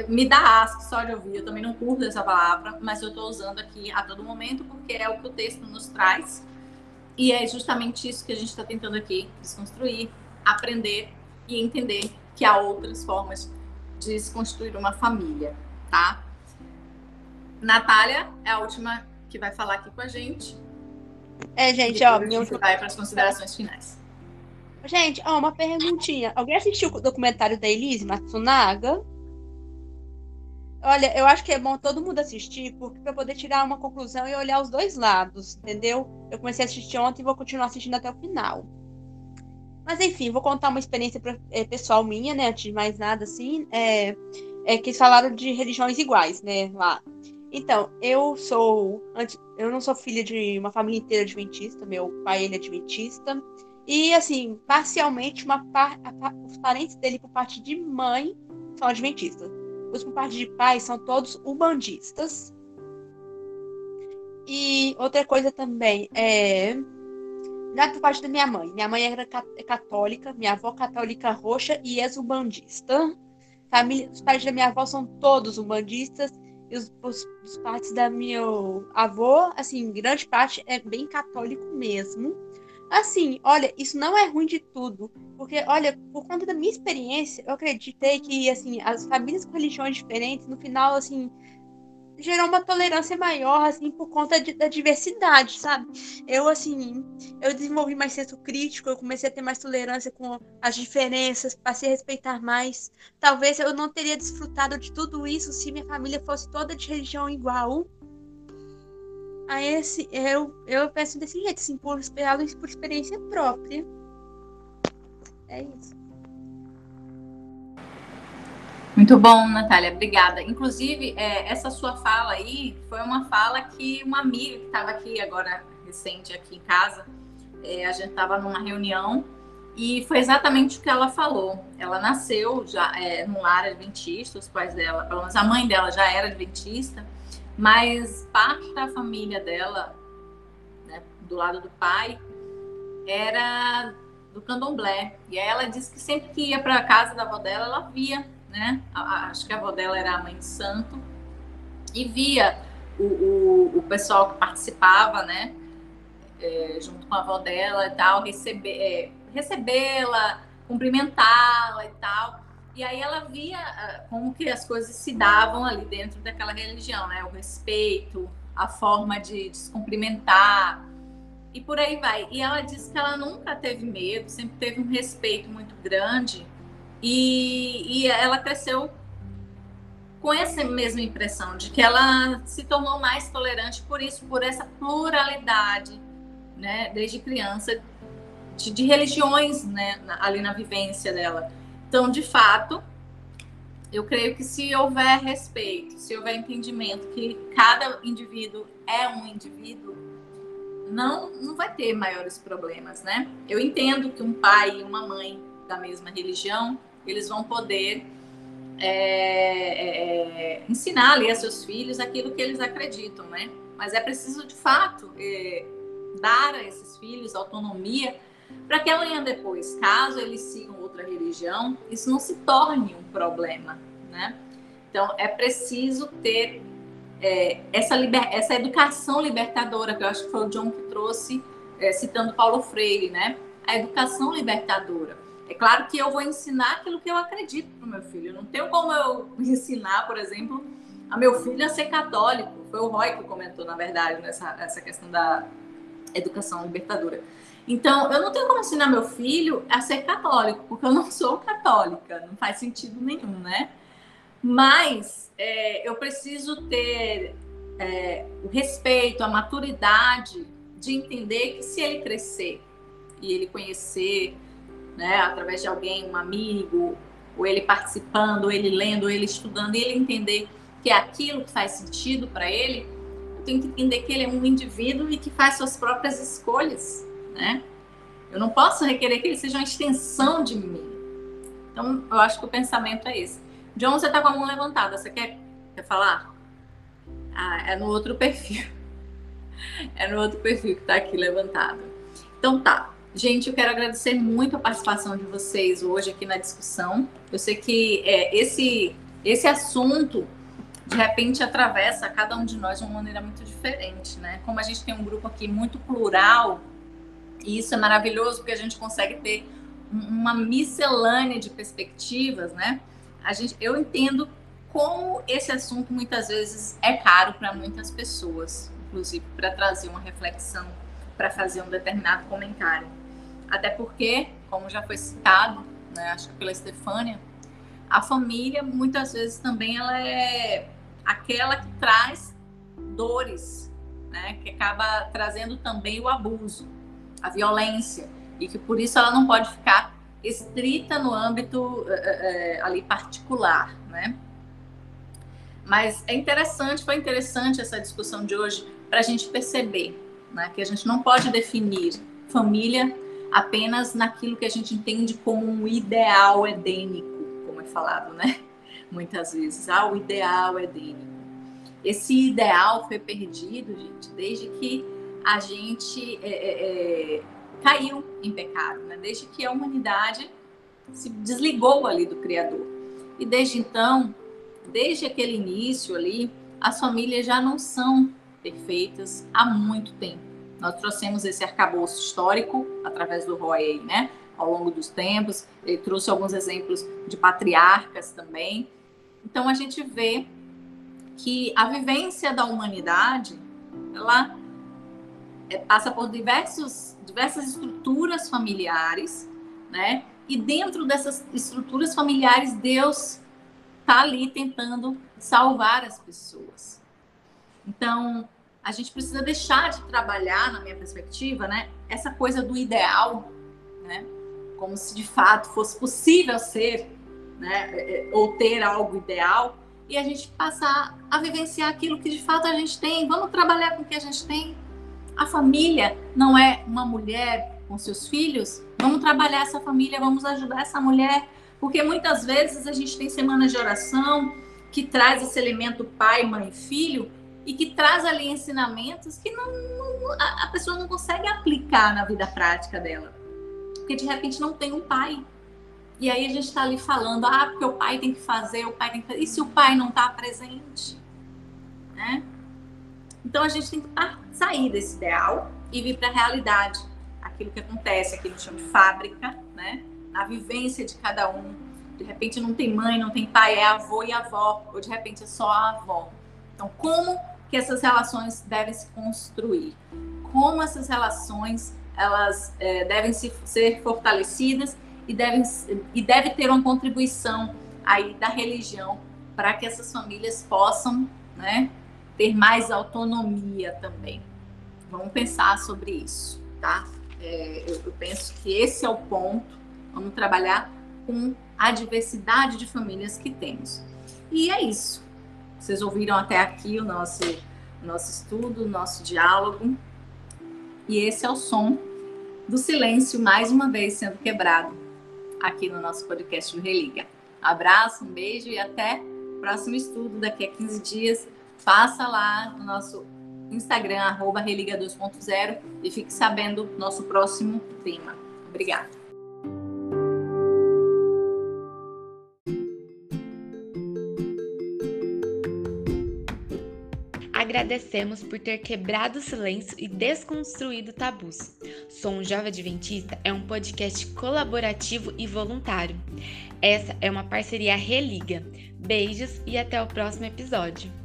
Me dá asco só de ouvir, eu também não curto essa palavra, mas eu estou usando aqui a todo momento porque é o que o texto nos traz e é justamente isso que a gente está tentando aqui desconstruir, aprender e entender que há outras formas de desconstruir uma família, tá? Natália é a última que vai falar aqui com a gente. É, gente, ó, minha última... vai para as considerações finais. Gente, ó, uma perguntinha. Alguém assistiu o documentário da Elise Matsunaga? Olha, eu acho que é bom todo mundo assistir, porque para poder tirar uma conclusão e olhar os dois lados, entendeu? Eu comecei a assistir ontem e vou continuar assistindo até o final. Mas enfim, vou contar uma experiência é, pessoal minha, né? Antes de mais nada, assim, é, é que falaram de religiões iguais, né? Lá. Então, eu sou. Eu não sou filha de uma família inteira adventista, meu pai ele é adventista. E assim, parcialmente, uma par, os parentes dele, por parte de mãe, são adventistas os por parte de pai são todos ubandistas. E outra coisa também é na por parte da minha mãe. Minha mãe era católica, minha avó católica roxa e ex-ubandista. Família, os pais da minha avó são todos umbandistas e os, os, os partes da meu avô, assim, grande parte é bem católico mesmo. Assim, olha, isso não é ruim de tudo, porque, olha, por conta da minha experiência, eu acreditei que, assim, as famílias com religiões diferentes, no final, assim, gerou uma tolerância maior, assim, por conta de, da diversidade, sabe? Eu, assim, eu desenvolvi mais senso crítico, eu comecei a ter mais tolerância com as diferenças, passei a respeitar mais. Talvez eu não teria desfrutado de tudo isso se minha família fosse toda de religião igual. Aí, esse, eu, eu penso desse jeito, assim, por, por experiência própria. É isso. Muito bom, Natália, obrigada. Inclusive, é, essa sua fala aí foi uma fala que uma amiga que estava aqui agora, recente, aqui em casa, é, a gente estava numa reunião e foi exatamente o que ela falou. Ela nasceu já é, num lar adventista, os pais dela, pelo menos a mãe dela já era adventista, mas parte da família dela, né, do lado do pai, era do candomblé. E ela disse que sempre que ia para a casa da avó dela, ela via, né? Acho que a avó dela era a mãe de santo, e via o, o, o pessoal que participava, né? É, junto com a avó dela e tal, receber, é, recebê-la, cumprimentá-la e tal. E aí ela via ah, como que as coisas se davam ali dentro daquela religião, né? O respeito, a forma de, de se cumprimentar e por aí vai. E ela disse que ela nunca teve medo, sempre teve um respeito muito grande e, e ela cresceu com essa mesma impressão de que ela se tornou mais tolerante por isso, por essa pluralidade, né, desde criança, de, de religiões, né, ali na vivência dela. Então, de fato, eu creio que se houver respeito, se houver entendimento que cada indivíduo é um indivíduo, não, não vai ter maiores problemas, né? Eu entendo que um pai e uma mãe da mesma religião, eles vão poder é, é, ensinar ali a seus filhos aquilo que eles acreditam, né? Mas é preciso, de fato, é, dar a esses filhos autonomia para que amanhã depois, caso eles sigam outra religião, isso não se torne um problema, né? Então, é preciso ter é, essa, liber, essa educação libertadora, que eu acho que foi o John que trouxe, é, citando Paulo Freire, né? A educação libertadora. É claro que eu vou ensinar aquilo que eu acredito para o meu filho. Não tenho como eu ensinar, por exemplo, a meu filho a ser católico. Foi o Roy que comentou, na verdade, nessa, nessa questão da educação libertadora. Então, eu não tenho como ensinar meu filho a ser católico, porque eu não sou católica, não faz sentido nenhum, né? Mas é, eu preciso ter é, o respeito, a maturidade de entender que se ele crescer e ele conhecer, né, através de alguém, um amigo, ou ele participando, ou ele lendo, ou ele estudando, e ele entender que é aquilo que faz sentido para ele, eu tenho que entender que ele é um indivíduo e que faz suas próprias escolhas, né? Eu não posso requerer que ele seja uma extensão de mim. Então, eu acho que o pensamento é esse. John, você está com a mão levantada. Você quer, quer falar? Ah, é no outro perfil. É no outro perfil que está aqui levantado. Então tá. Gente, eu quero agradecer muito a participação de vocês hoje aqui na discussão. Eu sei que é, esse, esse assunto, de repente, atravessa cada um de nós de uma maneira muito diferente, né? Como a gente tem um grupo aqui muito plural, e isso é maravilhoso porque a gente consegue ter uma miscelânea de perspectivas, né? A gente, eu entendo como esse assunto muitas vezes é caro para muitas pessoas, inclusive para trazer uma reflexão, para fazer um determinado comentário. Até porque, como já foi citado, né, acho que pela Estefânia, a família muitas vezes também ela é aquela que traz dores, né, que acaba trazendo também o abuso a violência, e que por isso ela não pode ficar estrita no âmbito é, ali particular, né? Mas é interessante, foi interessante essa discussão de hoje para a gente perceber né, que a gente não pode definir família apenas naquilo que a gente entende como um ideal edênico, como é falado, né? Muitas vezes, ah, o ideal edênico. Esse ideal foi perdido, gente, desde que a gente é, caiu em pecado, né? desde que a humanidade se desligou ali do Criador. E desde então, desde aquele início ali, as famílias já não são perfeitas há muito tempo. Nós trouxemos esse arcabouço histórico através do Roy, né? Ao longo dos tempos, ele trouxe alguns exemplos de patriarcas também. Então a gente vê que a vivência da humanidade, ela é, passa por diversos, diversas estruturas familiares, né? E dentro dessas estruturas familiares, Deus está ali tentando salvar as pessoas. Então, a gente precisa deixar de trabalhar, na minha perspectiva, né? Essa coisa do ideal, né? Como se de fato fosse possível ser, né? É, é, ou ter algo ideal, e a gente passar a vivenciar aquilo que de fato a gente tem. Vamos trabalhar com o que a gente tem a família não é uma mulher com seus filhos? Vamos trabalhar essa família, vamos ajudar essa mulher, porque muitas vezes a gente tem semanas de oração que traz esse elemento pai, mãe, filho e que traz ali ensinamentos que não, não, a pessoa não consegue aplicar na vida prática dela, porque de repente não tem um pai. E aí a gente está ali falando, ah, porque o pai tem que fazer, o pai tem que fazer. E se o pai não está presente? Né? Então a gente tem que sair desse ideal e vir para a realidade, aquilo que acontece aqui no chão de fábrica, né? Na vivência de cada um. De repente não tem mãe, não tem pai, é avô e avó, ou de repente é só a avó. Então, como que essas relações devem se construir? Como essas relações elas é, devem se, ser fortalecidas e devem e deve ter uma contribuição aí da religião para que essas famílias possam né, ter mais autonomia também. Vamos pensar sobre isso, tá? É, eu, eu penso que esse é o ponto. Vamos trabalhar com a diversidade de famílias que temos. E é isso. Vocês ouviram até aqui o nosso, nosso estudo, o nosso diálogo. E esse é o som do silêncio, mais uma vez sendo quebrado aqui no nosso podcast do Religa. Abraço, um beijo e até o próximo estudo daqui a 15 dias. Passa lá no nosso Instagram, arroba Religa 2.0 e fique sabendo do nosso próximo tema. Obrigada. Agradecemos por ter quebrado o silêncio e desconstruído tabus. Sou um Jovem Adventista é um podcast colaborativo e voluntário. Essa é uma parceria Religa. Beijos e até o próximo episódio.